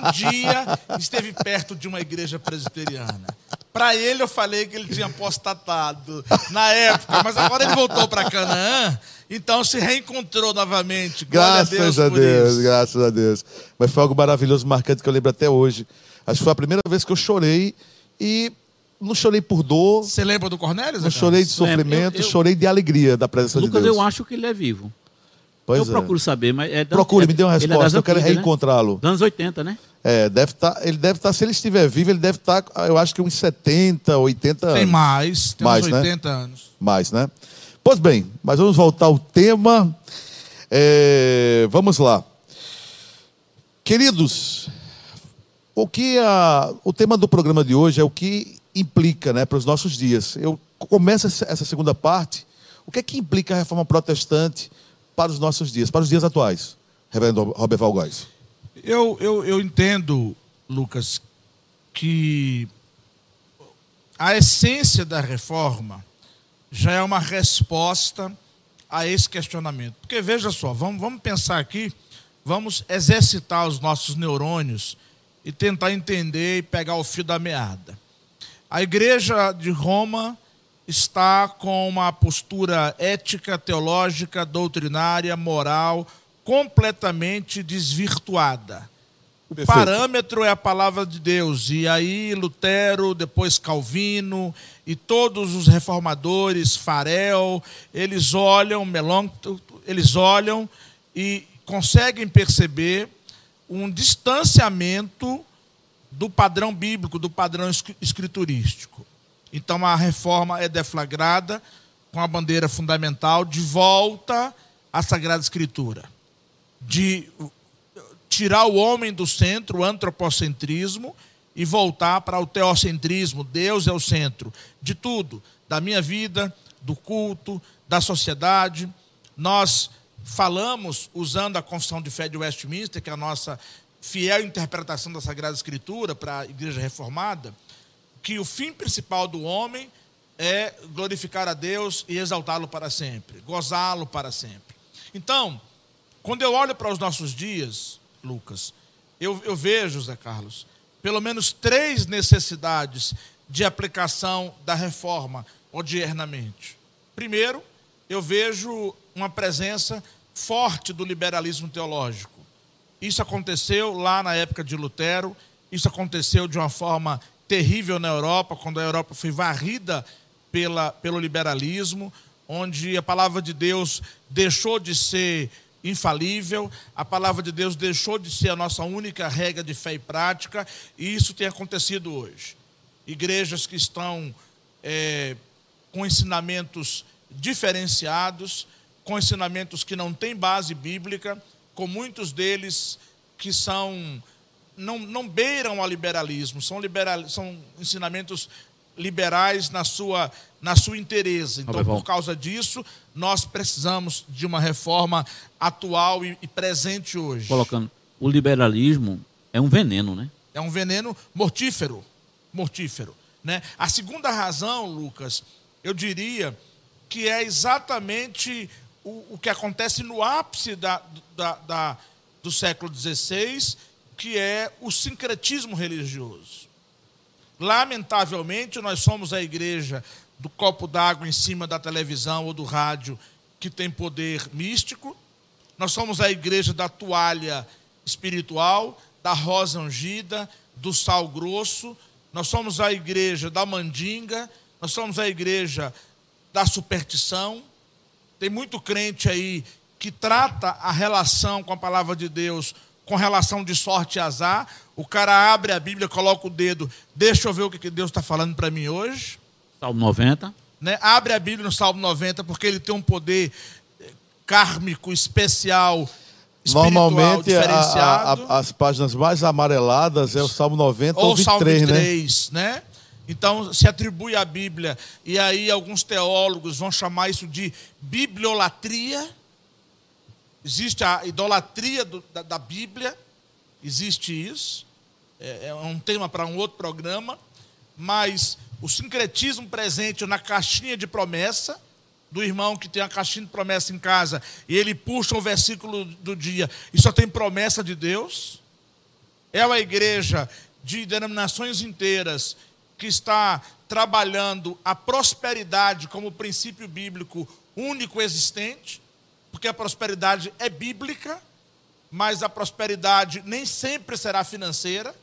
um dia esteve perto de uma igreja presbiteriana. Para ele, eu falei que ele tinha apostatado na época, mas agora ele voltou para Canaã, então se reencontrou novamente. Glória Graças a a Deus, Deus, por isso. graças a Deus. Mas foi algo maravilhoso, marcante, que eu lembro até hoje. Acho que foi a primeira vez que eu chorei e não chorei por dor, Você lembra do Cornélio? Não chorei de sofrimento, Eu- eu- chorei de alegria da presença Lucas, de Deus. eu acho que ele é vivo. Pois eu é. procuro saber, mas é. da- Procure, é- me dê uma é das resposta, eu quero né? reencontrá-lo. Dos anos 80, né? É, deve tá, ele deve estar, se ele estiver vivo, ele deve estar, eu acho que uns 70, 80 anos. Tem mais, tem Mais, uns né? 80 anos. mais, né? Pois bem, mas vamos voltar ao tema. É, vamos lá. Queridos, o que a- o tema do programa de hoje é o que implica né, para os nossos dias. Eu começo essa essa segunda parte. O que é que implica a reforma protestante para os nossos dias, para os dias atuais? Reverendo Robert Valgóis. Eu, eu, eu entendo, Lucas, que a essência da reforma já é uma resposta a esse questionamento. Porque veja só, vamos, vamos pensar aqui, vamos exercitar os nossos neurônios e tentar entender e pegar o fio da meada. A igreja de Roma está com uma postura ética, teológica, doutrinária, moral completamente desvirtuada. O Perfeito. parâmetro é a palavra de Deus. E aí Lutero, depois Calvino e todos os reformadores, Farel, eles olham, Melanchthon, eles olham e conseguem perceber um distanciamento do padrão bíblico, do padrão escri- escriturístico. Então a reforma é deflagrada com a bandeira fundamental de volta à Sagrada Escritura, de tirar o homem do centro, o antropocentrismo, e voltar para o teocentrismo. Deus é o centro de tudo, da minha vida, do culto, da sociedade. Nós falamos, usando a Confissão de Fé de Westminster, que é a nossa fiel interpretação da Sagrada Escritura para a Igreja Reformada, que o fim principal do homem é glorificar a Deus e exaltá-lo para sempre, gozá-lo para sempre. Então, quando eu olho para os nossos dias, Lucas, eu, eu vejo, Zé Carlos, pelo menos três necessidades de aplicação da reforma odiernamente. Primeiro, eu vejo uma presença forte do liberalismo teológico. Isso aconteceu lá na época de Lutero, isso aconteceu de uma forma terrível na Europa, quando a Europa foi varrida pela, pelo liberalismo, onde a palavra de Deus deixou de ser infalível, a palavra de Deus deixou de ser a nossa única regra de fé e prática, e isso tem acontecido hoje. Igrejas que estão é, com ensinamentos diferenciados, com ensinamentos que não têm base bíblica, com muitos deles que são não, não beiram ao liberalismo, são, liberal, são ensinamentos liberais na sua, na sua inteireza. Então, Roberval. por causa disso, nós precisamos de uma reforma atual e, e presente hoje. Colocando, o liberalismo é um veneno, né? É um veneno mortífero. Mortífero. Né? A segunda razão, Lucas, eu diria que é exatamente o, o que acontece no ápice da, da- da- do século XVI, que é o sincretismo religioso. Lamentavelmente, nós somos a igreja do copo d'água em cima da televisão ou do rádio que tem poder místico. Nós somos a igreja da toalha espiritual, da rosa ungida, do sal grosso. Nós somos a igreja da mandinga. Nós somos a igreja da superstição. Tem muito crente aí que trata a relação com a palavra de Deus com relação de sorte e azar. O cara abre a Bíblia, coloca o dedo, deixa eu ver o que Deus está falando para mim hoje. Salmo 90. Né? Abre a Bíblia no Salmo 90, porque ele tem um poder eh, kármico especial, espiritual Normalmente, a- a- as páginas mais amareladas é o Salmo 90 ou ou Salmo 23, né? 23, né? Então, se atribui à Bíblia, e aí alguns teólogos vão chamar isso de bibliolatria. Existe a idolatria do- da, da Bíblia, existe isso. É, é um tema para um outro programa. Mas o sincretismo presente na caixinha de promessa, do irmão que tem a caixinha de promessa em casa, e ele puxa o versículo do dia e só tem promessa de Deus. É uma igreja de denominações inteiras que está trabalhando a prosperidade como princípio bíblico único existente, porque a prosperidade é bíblica, mas a prosperidade nem sempre será financeira.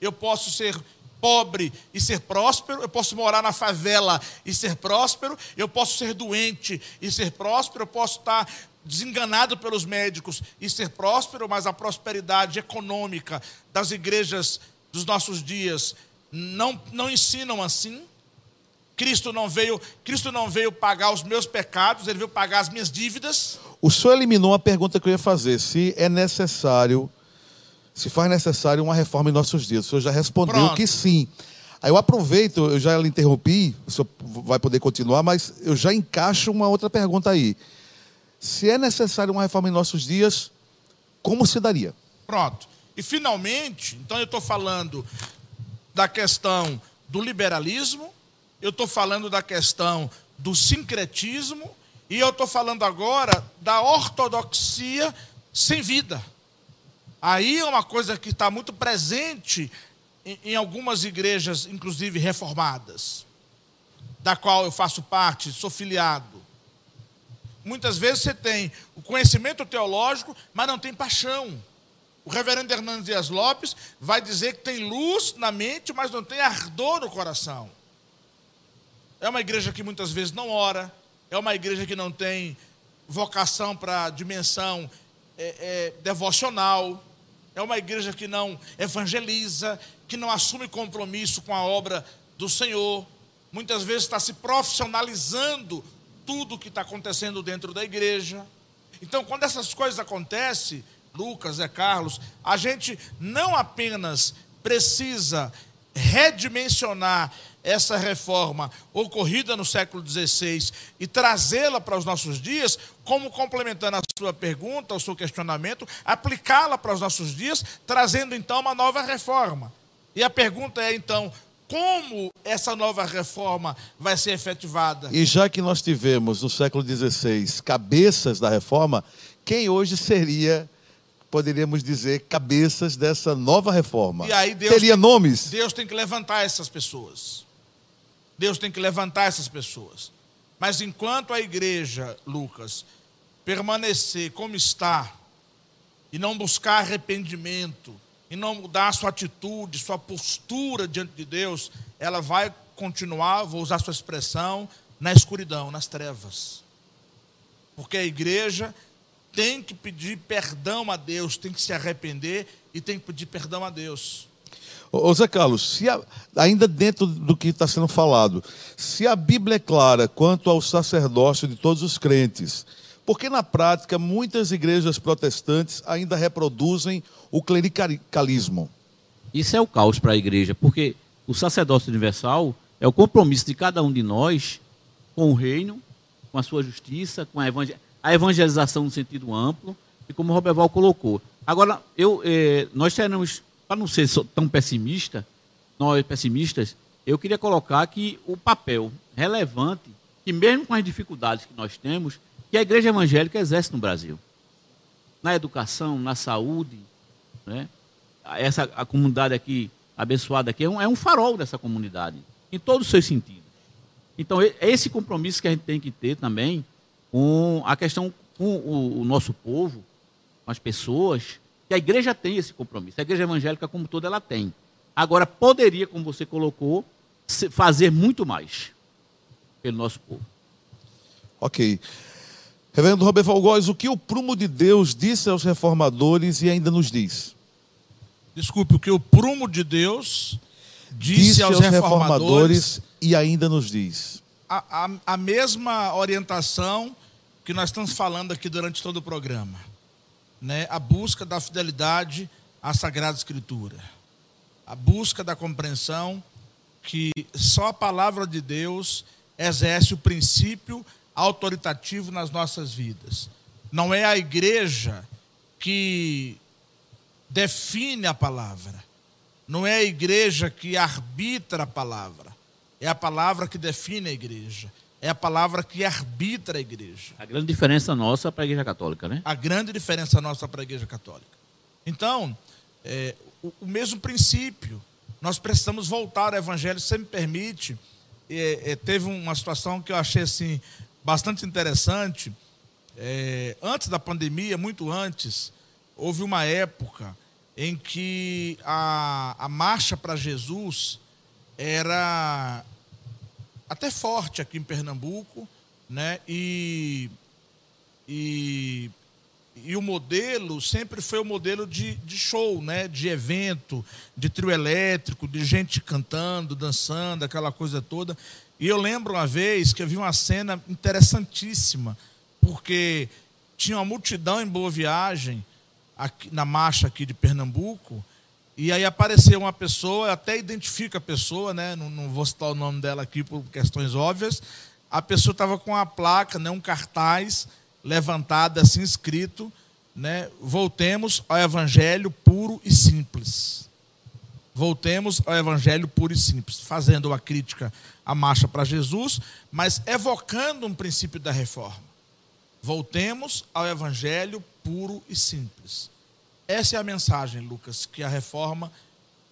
Eu posso ser pobre e ser próspero, eu posso morar na favela e ser próspero, eu posso ser doente e ser próspero, eu posso estar desenganado pelos médicos e ser próspero, mas a prosperidade econômica das igrejas dos nossos dias não, não ensinam assim. Cristo não veio, Cristo não veio pagar os meus pecados, ele veio pagar as minhas dívidas. O senhor eliminou uma pergunta que eu ia fazer: se é necessário, se faz necessário uma reforma em nossos dias. O senhor já respondeu Pronto. que sim. Aí eu aproveito, eu já lhe interrompi, o senhor vai poder continuar, mas eu já encaixo uma outra pergunta aí. Se é necessário uma reforma em nossos dias, como se daria? Pronto. E finalmente, então eu estou falando da questão do liberalismo, eu estou falando da questão do sincretismo, e eu estou falando agora da ortodoxia sem vida. Aí é uma coisa que está muito presente em, em algumas igrejas, inclusive reformadas, da qual eu faço parte, sou filiado. Muitas vezes você tem o conhecimento teológico, mas não tem paixão. O reverendo Hernandes Dias Lopes vai dizer que tem luz na mente, mas não tem ardor no coração. É uma igreja que muitas vezes não ora, é uma igreja que não tem vocação para dimensão é, é, devocional, é uma igreja que não evangeliza, que não assume compromisso com a obra do Senhor. Muitas vezes está se profissionalizando tudo que está acontecendo dentro da igreja. Então, quando essas coisas acontecem, Lucas, é Carlos, a gente não apenas precisa redimensionar essa reforma ocorrida no século XVI e trazê-la para os nossos dias, como complementando a sua pergunta, o seu questionamento, aplicá-la para os nossos dias, trazendo então uma nova reforma. E a pergunta é então, como essa nova reforma vai ser efetivada? E já que nós tivemos no século XVI cabeças da reforma, quem hoje seria, poderíamos dizer, cabeças dessa nova reforma? E aí Deus Teria tem- nomes? Deus tem que levantar essas pessoas. Deus tem que levantar essas pessoas. Mas enquanto a igreja, Lucas, permanecer como está, e não buscar arrependimento, e não mudar sua atitude, sua postura diante de Deus, ela vai continuar, vou usar sua expressão, na escuridão, nas trevas. Porque a igreja tem que pedir perdão a Deus, tem que se arrepender e tem que pedir perdão a Deus. Ô Zé Carlos, a- ainda dentro do que está sendo falado, se a Bíblia é clara quanto ao sacerdócio de todos os crentes, porque na prática muitas igrejas protestantes ainda reproduzem o clericalismo? Isso é o caos para a igreja, porque o sacerdócio universal É o compromisso de cada um de nós com o reino, com a sua justiça, com a, evangel a evangelização no sentido amplo, e como o Roberval colocou. Agora, eu, eh, nós teremos, para não ser tão pessimista, nós pessimistas, eu queria colocar que o papel relevante, que mesmo com as dificuldades que nós temos, que a igreja evangélica exerce no Brasil. Na educação, na saúde, né? Essa, a comunidade aqui, abençoada aqui, é um, é um farol dessa comunidade, em todos os seus sentidos. Então, é esse compromisso que a gente tem que ter também com a questão com o, o nosso povo, com as pessoas, que a igreja tem esse compromisso. A igreja evangélica, como toda, ela tem. Agora, poderia, como você colocou, fazer muito mais pelo nosso povo. Ok. Reverendo Roberto Valgóis, o que o prumo de Deus disse aos reformadores e ainda nos diz? Desculpe, o que o prumo de Deus disse, Disse aos, aos reformadores, reformadores e ainda nos diz. a, a, a mesma orientação que nós estamos falando aqui durante todo o programa. Né? A busca da fidelidade à Sagrada Escritura. A busca da compreensão que só a palavra de Deus exerce o princípio autoritativo nas nossas vidas. Não é a igreja que define a palavra. Não é a igreja que arbitra a palavra. É a palavra que define a igreja. É a palavra que arbitra a igreja. A grande diferença nossa para a igreja católica, né? A grande diferença nossa para a igreja católica. Então, é, o, o mesmo princípio. Nós precisamos voltar ao evangelho, se me permite. É, é, teve uma situação que eu achei assim bastante interessante. É, antes da pandemia, muito antes, houve uma época em que a, a marcha para Jesus era até forte aqui em Pernambuco, né? E, e, e o modelo sempre foi o modelo de, de show, né? De evento, de trio elétrico, de gente cantando, dançando, aquela coisa toda. E eu lembro uma vez que eu vi uma cena interessantíssima, porque tinha uma multidão em Boa Viagem, aqui, na marcha aqui de Pernambuco, e aí apareceu uma pessoa, até identifico a pessoa, né? não, não vou citar o nome dela aqui por questões óbvias. A pessoa estava com a placa, né? um cartaz levantado assim escrito, né? Voltemos ao evangelho puro e simples. Voltemos ao evangelho puro e simples, fazendo uma crítica à marcha para Jesus, mas evocando um princípio da reforma. Voltemos ao evangelho puro e simples. Essa é a mensagem, Lucas, que a reforma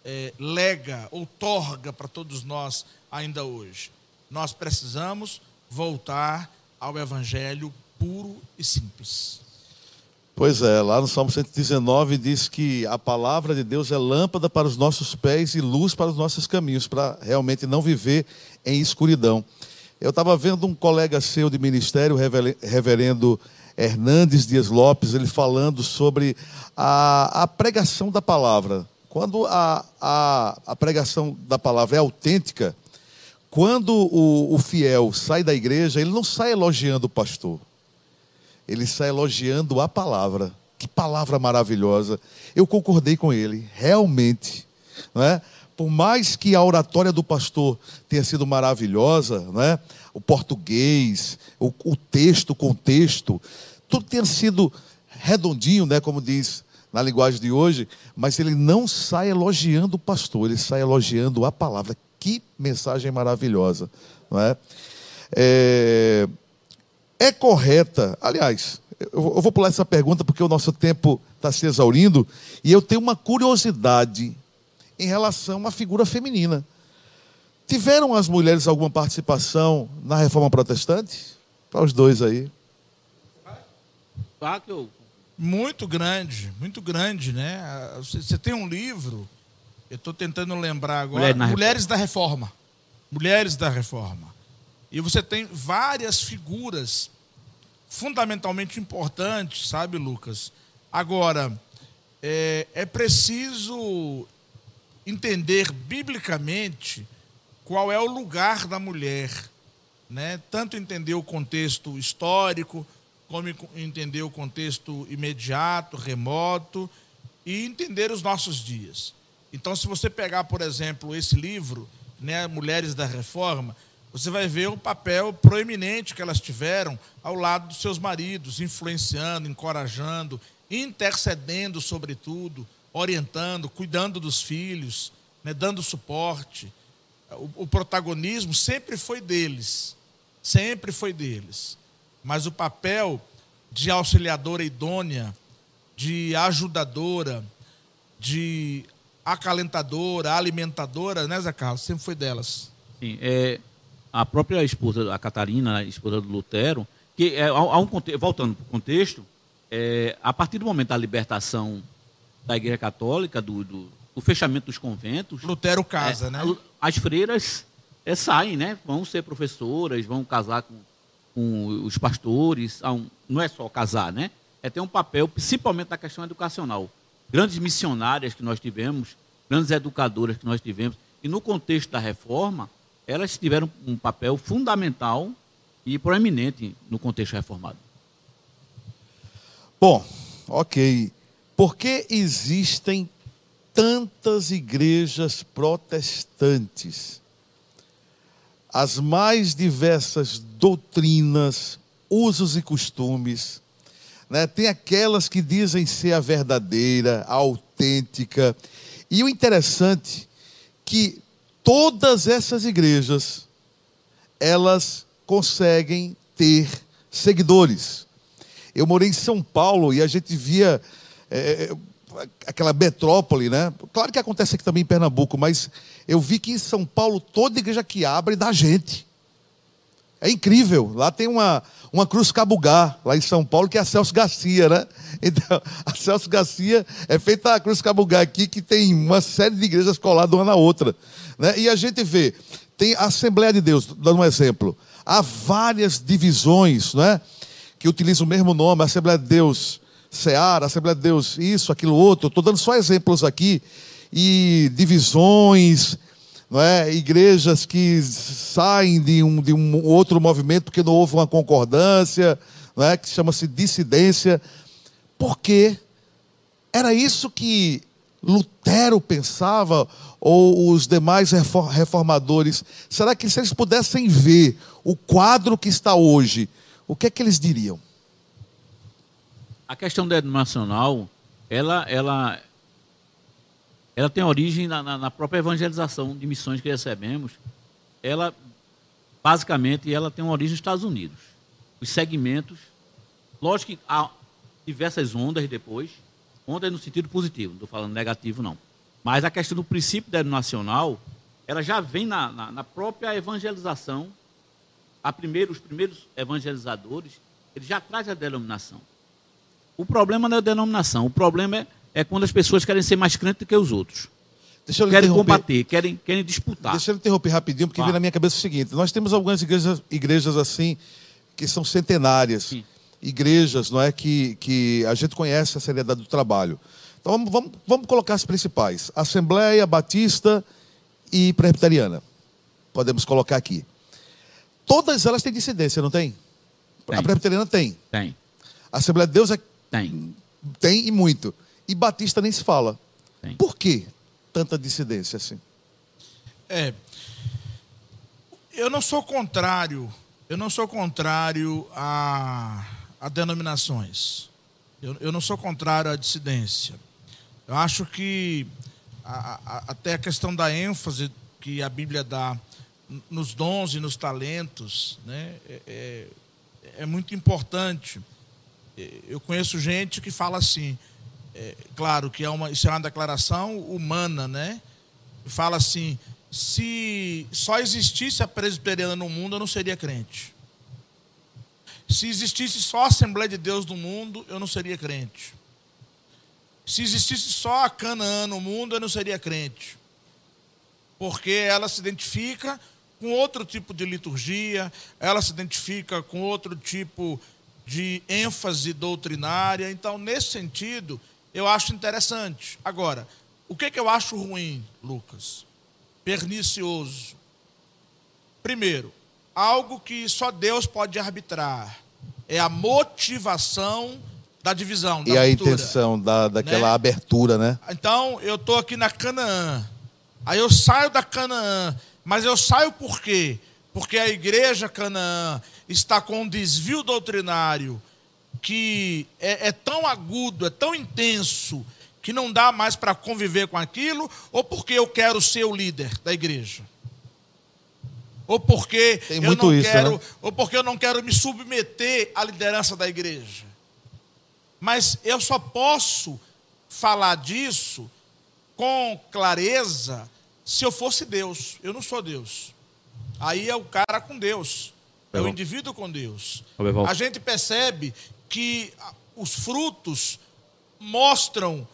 é, lega, outorga para todos nós ainda hoje. Nós precisamos voltar ao evangelho puro e simples. Pois é, lá no Salmo 119 diz que a palavra de Deus é lâmpada para os nossos pés e luz para os nossos caminhos, para realmente não viver em escuridão. Eu estava vendo um colega seu de ministério, reverendo Hernandes Dias Lopes, ele falando sobre a, a pregação da palavra. Quando a, a, a, pregação da palavra é autêntica, quando o, o fiel sai da igreja, ele não sai elogiando o pastor, ele sai elogiando a palavra. Que palavra maravilhosa. Eu concordei com ele, realmente. Não é? Por mais que a oratória do pastor tenha sido maravilhosa, não é? o português, o, o texto, o contexto, tudo tenha sido redondinho, né, como diz na linguagem de hoje, mas ele não sai elogiando o pastor, ele sai elogiando a palavra. Que mensagem maravilhosa, não é? É, é correta, aliás, eu vou pular essa pergunta porque o nosso tempo está se exaurindo, e eu tenho uma curiosidade em relação à figura feminina. Tiveram as mulheres alguma participação na reforma protestante? Para os dois aí. Muito grande, muito grande, né? Você tem um livro, eu estou tentando lembrar agora, Mulher Mulheres da Reforma. Mulheres da Reforma. E você tem várias figuras fundamentalmente importantes, sabe, Lucas? Agora, é, é preciso entender biblicamente qual é o lugar da mulher, né? Tanto entender o contexto histórico, como entender o contexto imediato, remoto e entender os nossos dias. Então, se você pegar, por exemplo, esse livro, né, mulheres da reforma, você vai ver o papel proeminente que elas tiveram ao lado dos seus maridos, influenciando, encorajando, intercedendo, sobretudo, orientando, cuidando dos filhos, né, dando suporte. O, o protagonismo sempre foi deles, sempre foi deles. Mas o papel de auxiliadora idônea, de ajudadora, de acalentadora, alimentadora, né, Zé Carlos? Sempre foi delas. Sim, é, a própria esposa, a Catarina, a esposa do Lutero, que é, há, um, voltando para o contexto, é, a partir do momento da libertação da Igreja Católica, do, do- do fechamento dos conventos, Lutero casa, é, né? As freiras é, saem, né? Vão ser professoras, vão casar com, com os pastores. Um- não é só casar, né? É ter um papel, principalmente na questão educacional. Grandes missionárias que nós tivemos, grandes educadoras que nós tivemos, e no contexto da reforma, elas tiveram um papel fundamental e proeminente no contexto reformado. Bom, ok. Por que existem tantas igrejas protestantes? As mais diversas doutrinas, usos e costumes. Né? Tem aquelas que dizem ser a verdadeira, a autêntica. E o interessante que todas essas igrejas elas conseguem ter seguidores. Eu morei em São Paulo e a gente via é, aquela metrópole, né? Claro que acontece aqui também em Pernambuco, mas eu vi que em São Paulo toda igreja que abre dá gente. É incrível. Lá tem uma, uma cruz cabugá, lá em São Paulo, que é a Celso Garcia, né? <laughs> Então, a Celso Garcia é feita a cruz cabugá aqui, que tem uma série de igrejas coladas uma na outra. Né? E a gente vê, tem a Assembleia de Deus, dando um exemplo. Há várias divisões, né? Que utilizam o mesmo nome, Assembleia de Deus Seara, Assembleia de Deus isso, aquilo outro. Estou dando só exemplos aqui. E divisões, não é? igrejas que saem de um, de um outro movimento porque não houve uma concordância, não é? que chama-se dissidência. Por quê? Era isso que Lutero pensava, ou os demais refor- reformadores? Será que se eles pudessem ver o quadro que está hoje, o que é que eles diriam? A questão denominacional, ela, ela, ela tem origem na, na- na própria evangelização de missões que recebemos. Ela, basicamente, ela tem uma origem nos Estados Unidos. Os segmentos, lógico que há diversas ondas depois, ondas no sentido positivo, não estou falando negativo não. Mas a questão do princípio denominacional, ela já vem na, na- na própria evangelização. A primeiro, os primeiros evangelizadores, eles já trazem a denominação. O problema não é a denominação, o problema é, é quando as pessoas querem ser mais crentes do que os outros. Deixa eu lhe Querem interromper. combater, querem, querem disputar. Deixa eu interromper rapidinho, porque vem na minha cabeça o seguinte: nós temos algumas igrejas, igrejas assim, que são centenárias. Sim. Igrejas, não é? Que, que a gente conhece a seriedade do trabalho. Então vamos, vamos, vamos colocar as principais: Assembleia, Batista e Presbiteriana. Podemos colocar aqui. Todas elas têm dissidência, não tem? Tem. A Presbiteriana tem. Tem, A Assembleia de Deus é- tem, tem e muito. E Batista nem se fala. tem. Por que tanta dissidência assim? É. Eu não sou contrário, eu não sou contrário a, a denominações. Eu, eu não sou contrário à dissidência. Eu acho que a- a- até a questão da ênfase que a Bíblia dá nos dons e nos talentos né, é, é- é muito importante. É, Eu conheço gente que fala assim, é, claro que é uma, isso é uma declaração humana, né? Fala assim: se só existisse a presbiteriana no mundo, eu não seria crente. Se existisse só a Assembleia de Deus no mundo, eu não seria crente. Se existisse só a Canaã no mundo, eu não seria crente. Porque ela se identifica com outro tipo de liturgia, ela se identifica com outro tipo de ênfase doutrinária. Então, nesse sentido, eu acho interessante. Agora, o que, que eu acho ruim, Lucas? Pernicioso. Primeiro, algo que só Deus pode arbitrar é a motivação da divisão, da E a intenção da, daquela Né? abertura, né? Então, eu estou aqui na Canaã. Aí eu saio da Canaã Mas eu saio por quê? Porque a igreja Canaã está com um desvio doutrinário que é, é tão agudo, é tão intenso, que não dá mais para conviver com aquilo, ou porque eu quero ser o líder da igreja? Ou porque eu não isso, quero, né? ou porque eu não quero me submeter à liderança da igreja. Mas eu só posso falar disso com clareza se eu fosse Deus. Eu não sou Deus. Aí é o cara com Deus. É o indivíduo com Deus. A gente percebe que os frutos mostram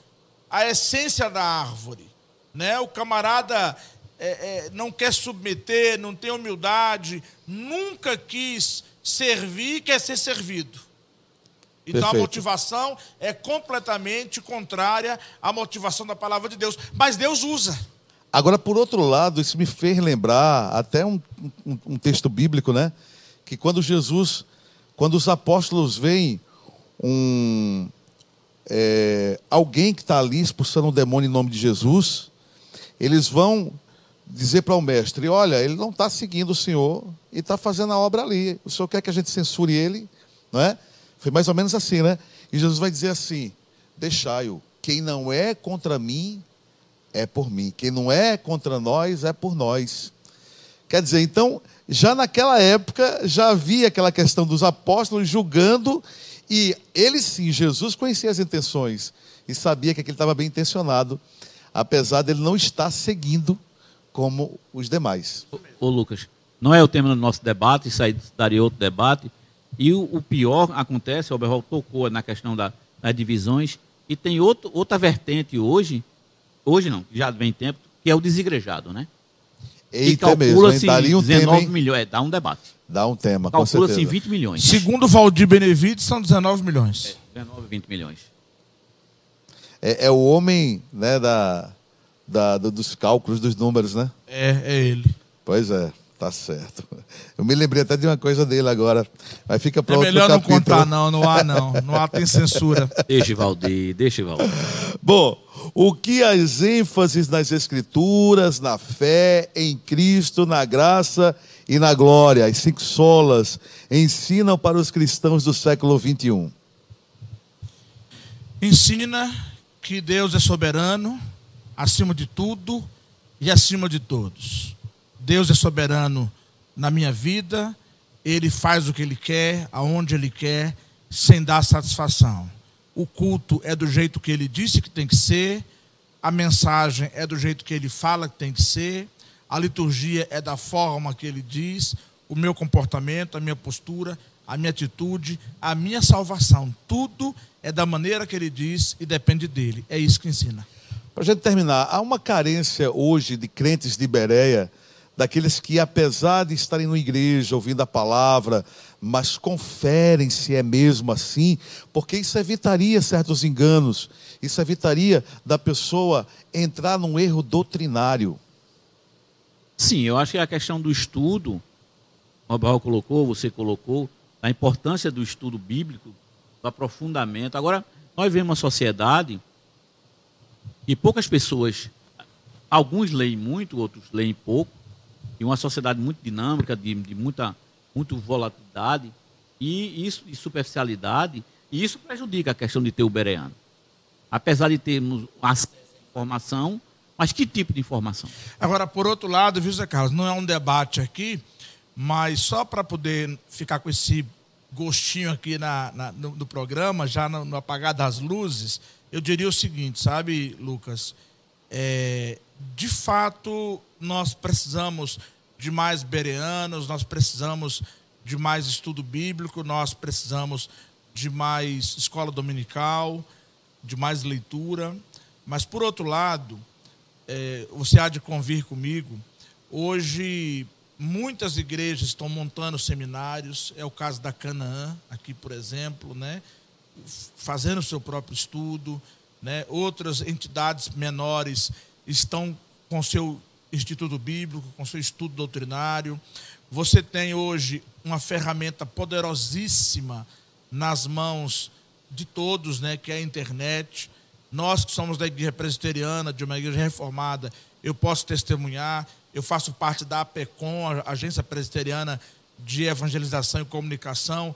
a essência da árvore. Né? O camarada é, é, não quer submeter, não tem humildade, nunca quis servir, quer ser servido. Então a Perfeito. motivação é completamente contrária à motivação da palavra de Deus. Mas Deus usa. Agora, por outro lado, isso me fez lembrar até um, um- um texto bíblico, né? Que quando Jesus, quando os apóstolos veem um, é, alguém que está ali expulsando um demônio em nome de Jesus, eles vão dizer para o mestre: Olha, ele não está seguindo o Senhor e está fazendo a obra ali. O Senhor quer que a gente censure ele, não é? Foi mais ou menos assim, né? E Jesus vai dizer assim: Deixai-o, quem não é contra mim, é por mim. Quem não é contra nós, é por nós. Quer dizer, então, já naquela época, já havia aquela questão dos apóstolos julgando, e ele sim, Jesus conhecia as intenções e sabia que aquele estava bem intencionado, apesar dele não estar seguindo como os demais. Ô, Lucas, não é o tema do nosso debate, isso aí daria outro debate. E o, o pior acontece, o Oberhol tocou na questão da- das divisões, e tem outro, outra vertente hoje, hoje não, já vem tempo, que é o desigrejado, né? Eita mesmo, hein? calcula-se um 19 tema, milhões, é, dá um debate. Dá um tema, Calcula-se certeza. 20 milhões. Segundo Valdir Benevides, são 19 milhões. 19, 20 milhões. É, é o homem né, da, da- do- dos cálculos, dos números, né? É, é ele. Pois é, tá certo. Eu me lembrei até de uma coisa dele agora, mas fica para É outro melhor não capítulo. contar, não. Não há, não. Não há, <laughs> tem censura. Deixa, Valdir, deixa, Valdir. Bom, o que as ênfases nas Escrituras, na fé, em Cristo, na graça e na glória, as cinco solas, ensinam para os cristãos do século um? XXI? Ensina que Deus é soberano, acima de tudo e acima de todos. Deus é soberano na minha vida, Ele faz o que Ele quer, aonde Ele quer, sem dar satisfação. O culto é do jeito que Ele disse que tem que ser, a mensagem é do jeito que Ele fala que tem que ser, a liturgia é da forma que Ele diz, o meu comportamento, a minha postura, a minha atitude, a minha salvação. Tudo é da maneira que Ele diz e depende dele. É isso que ensina. Para a gente terminar, há uma carência hoje de crentes de Bereia, daqueles que, apesar de estarem na igreja, ouvindo a palavra, mas conferem se é mesmo assim, porque isso evitaria certos enganos, isso evitaria da pessoa entrar num erro doutrinário. Sim, eu acho que a questão do estudo, o Abraão colocou, você colocou, a importância do estudo bíblico, do aprofundamento. Agora, nós vemos uma sociedade e poucas pessoas, alguns leem muito, outros leem pouco, e uma sociedade muito dinâmica, de, de muita muito volatilidade e isso e superficialidade, e isso prejudica a questão de ter o bereano. Apesar de termos acesso à informação, mas que tipo de informação? Agora, por outro lado, viu, Zé Carlos, não é um debate aqui, mas só para poder ficar com esse gostinho aqui na, na- no, no programa, já no, no apagar das luzes, eu diria o seguinte, sabe, Lucas? É, de fato, nós precisamos de mais bereanos, nós precisamos de mais estudo bíblico, nós precisamos de mais escola dominical, de mais leitura. Mas, por outro lado, é, você há de convir comigo, hoje muitas igrejas estão montando seminários, é o caso da Canaã, aqui, por exemplo, né? fazendo o seu próprio estudo, né? outras entidades menores estão com seu instituto bíblico, com seu estudo doutrinário. Você tem hoje uma ferramenta poderosíssima nas mãos de todos, né, que é a internet. Nós que somos da igreja presbiteriana, de uma igreja reformada, eu posso testemunhar Eu faço parte da APECOM, Agência Presbiteriana de Evangelização e Comunicação,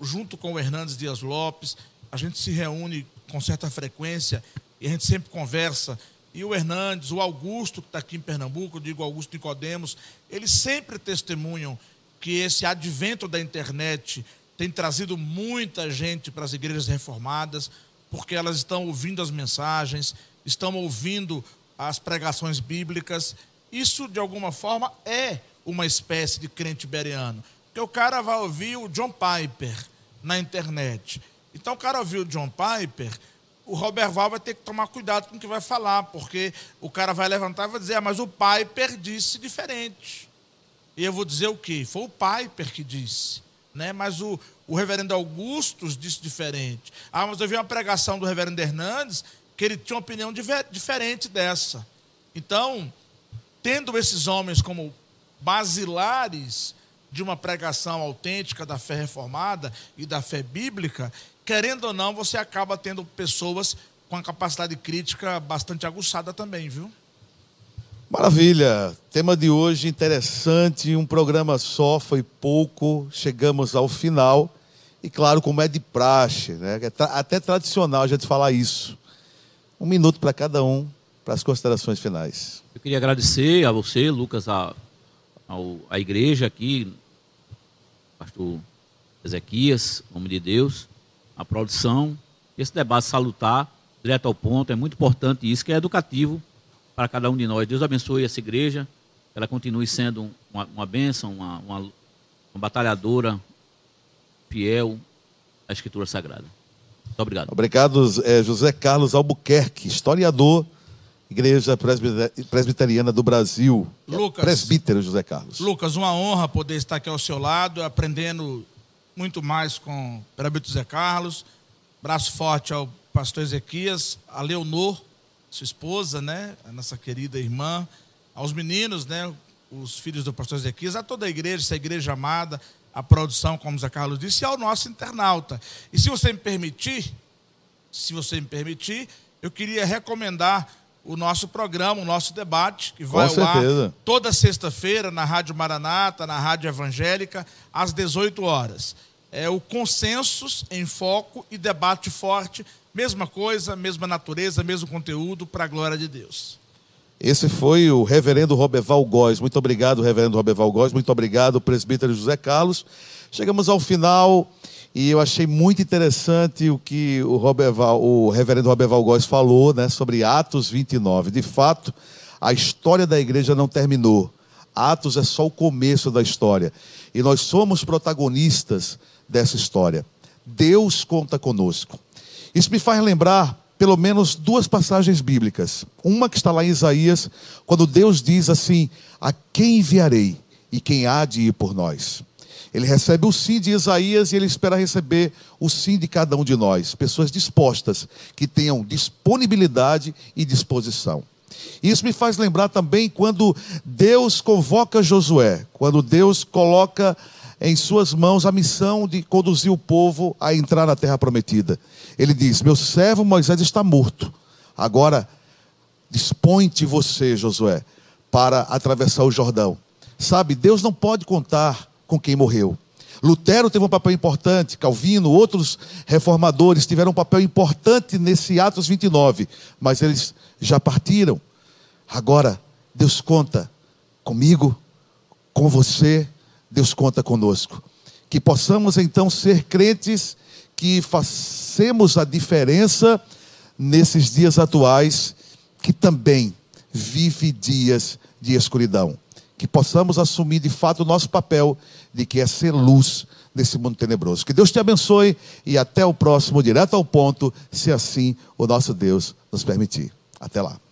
junto com o Hernandes Dias Lopes. A gente se reúne com certa frequência e a gente sempre conversa. E o Hernandes, o Augusto, que está aqui em Pernambuco, eu digo Augusto Nicodemos, eles sempre testemunham que esse advento da internet tem trazido muita gente para as igrejas reformadas, porque elas estão ouvindo as mensagens, estão ouvindo as pregações bíblicas. Isso, de alguma forma, é uma espécie de crente beriano. Porque o cara vai ouvir o John Piper na internet. Então, o cara ouviu o John Piper, o Robert Val vai ter que tomar cuidado com o que vai falar, porque o cara vai levantar e vai dizer, ah, mas o Piper disse diferente. E eu vou dizer o quê? Foi o Piper que disse. Né? Mas o, o reverendo Augustus disse diferente. Ah, mas eu vi uma pregação do reverendo Hernandes que ele tinha uma opinião diver- diferente dessa. Então, tendo esses homens como basilares de uma pregação autêntica da fé reformada e da fé bíblica, querendo ou não, você acaba tendo pessoas com a capacidade crítica bastante aguçada também, viu? Maravilha. Tema de hoje interessante, um programa só, foi pouco, chegamos ao final. E claro, como é de praxe, né? é tra- até tradicional a gente falar isso. Um minuto para cada um, para as considerações finais. Eu queria agradecer a você, Lucas, a, ao, a igreja aqui, pastor Ezequias, homem de Deus, a produção, esse debate salutar, direto ao ponto, é muito importante isso, que é educativo para cada um de nós. Deus abençoe essa igreja, que ela continue sendo uma, uma bênção, uma, uma, uma batalhadora fiel à Escritura Sagrada. Muito obrigado. Obrigado, eh, José Carlos Albuquerque, historiador, Igreja Presbite- Presbiteriana do Brasil. É Lucas. Presbítero José Carlos. Lucas, uma honra poder estar aqui ao seu lado, aprendendo muito mais com o Perabito Zé Carlos. Braço forte ao pastor Ezequias, a Leonor, sua esposa, né? A nossa querida irmã, aos meninos, né? Os filhos do pastor Ezequias, a toda a igreja, essa igreja amada, a produção, como o Zé Carlos disse, e ao nosso internauta. E se você me permitir, se você me permitir, eu queria recomendar o nosso programa, o nosso debate, que vai Com ao ar certeza. toda sexta-feira na Rádio Maranata, na Rádio Evangélica, às 18 horas. É o Consensos em Foco e Debate Forte, mesma coisa, mesma natureza, mesmo conteúdo, para a glória de Deus. Esse foi o reverendo Roberval Góes. Muito obrigado, reverendo Roberval Góes. Muito obrigado, presbítero José Carlos. Chegamos ao final e eu achei muito interessante o que o, o reverendo Roberval Góes falou né, sobre Atos 29. De fato, a história da igreja não terminou. Atos é só o começo da história. E nós somos protagonistas dessa história. Deus conta conosco. Isso me faz lembrar pelo menos duas passagens bíblicas. Uma que está lá em Isaías, quando Deus diz assim: A quem enviarei e quem há de ir por nós? Ele recebe o sim de Isaías e ele espera receber o sim de cada um de nós, pessoas dispostas, que tenham disponibilidade e disposição. Isso me faz lembrar também quando Deus convoca Josué, quando Deus coloca em suas mãos a missão de conduzir o povo a entrar na terra prometida. Ele diz: Meu servo Moisés está morto. Agora, dispõe-te você, Josué, para atravessar o Jordão. Sabe, Deus não pode contar com quem morreu. Lutero teve um papel importante, Calvino, outros reformadores tiveram um papel importante nesse Atos 29, mas eles já partiram. Agora, Deus conta comigo, com você, Deus conta conosco. Que possamos então ser crentes que façamos a diferença nesses dias atuais, que também vive dias de escuridão. Que possamos assumir de fato o nosso papel de que é ser luz nesse mundo tenebroso. Que Deus te abençoe e até o próximo, direto ao ponto, se assim o nosso Deus nos permitir. Até lá.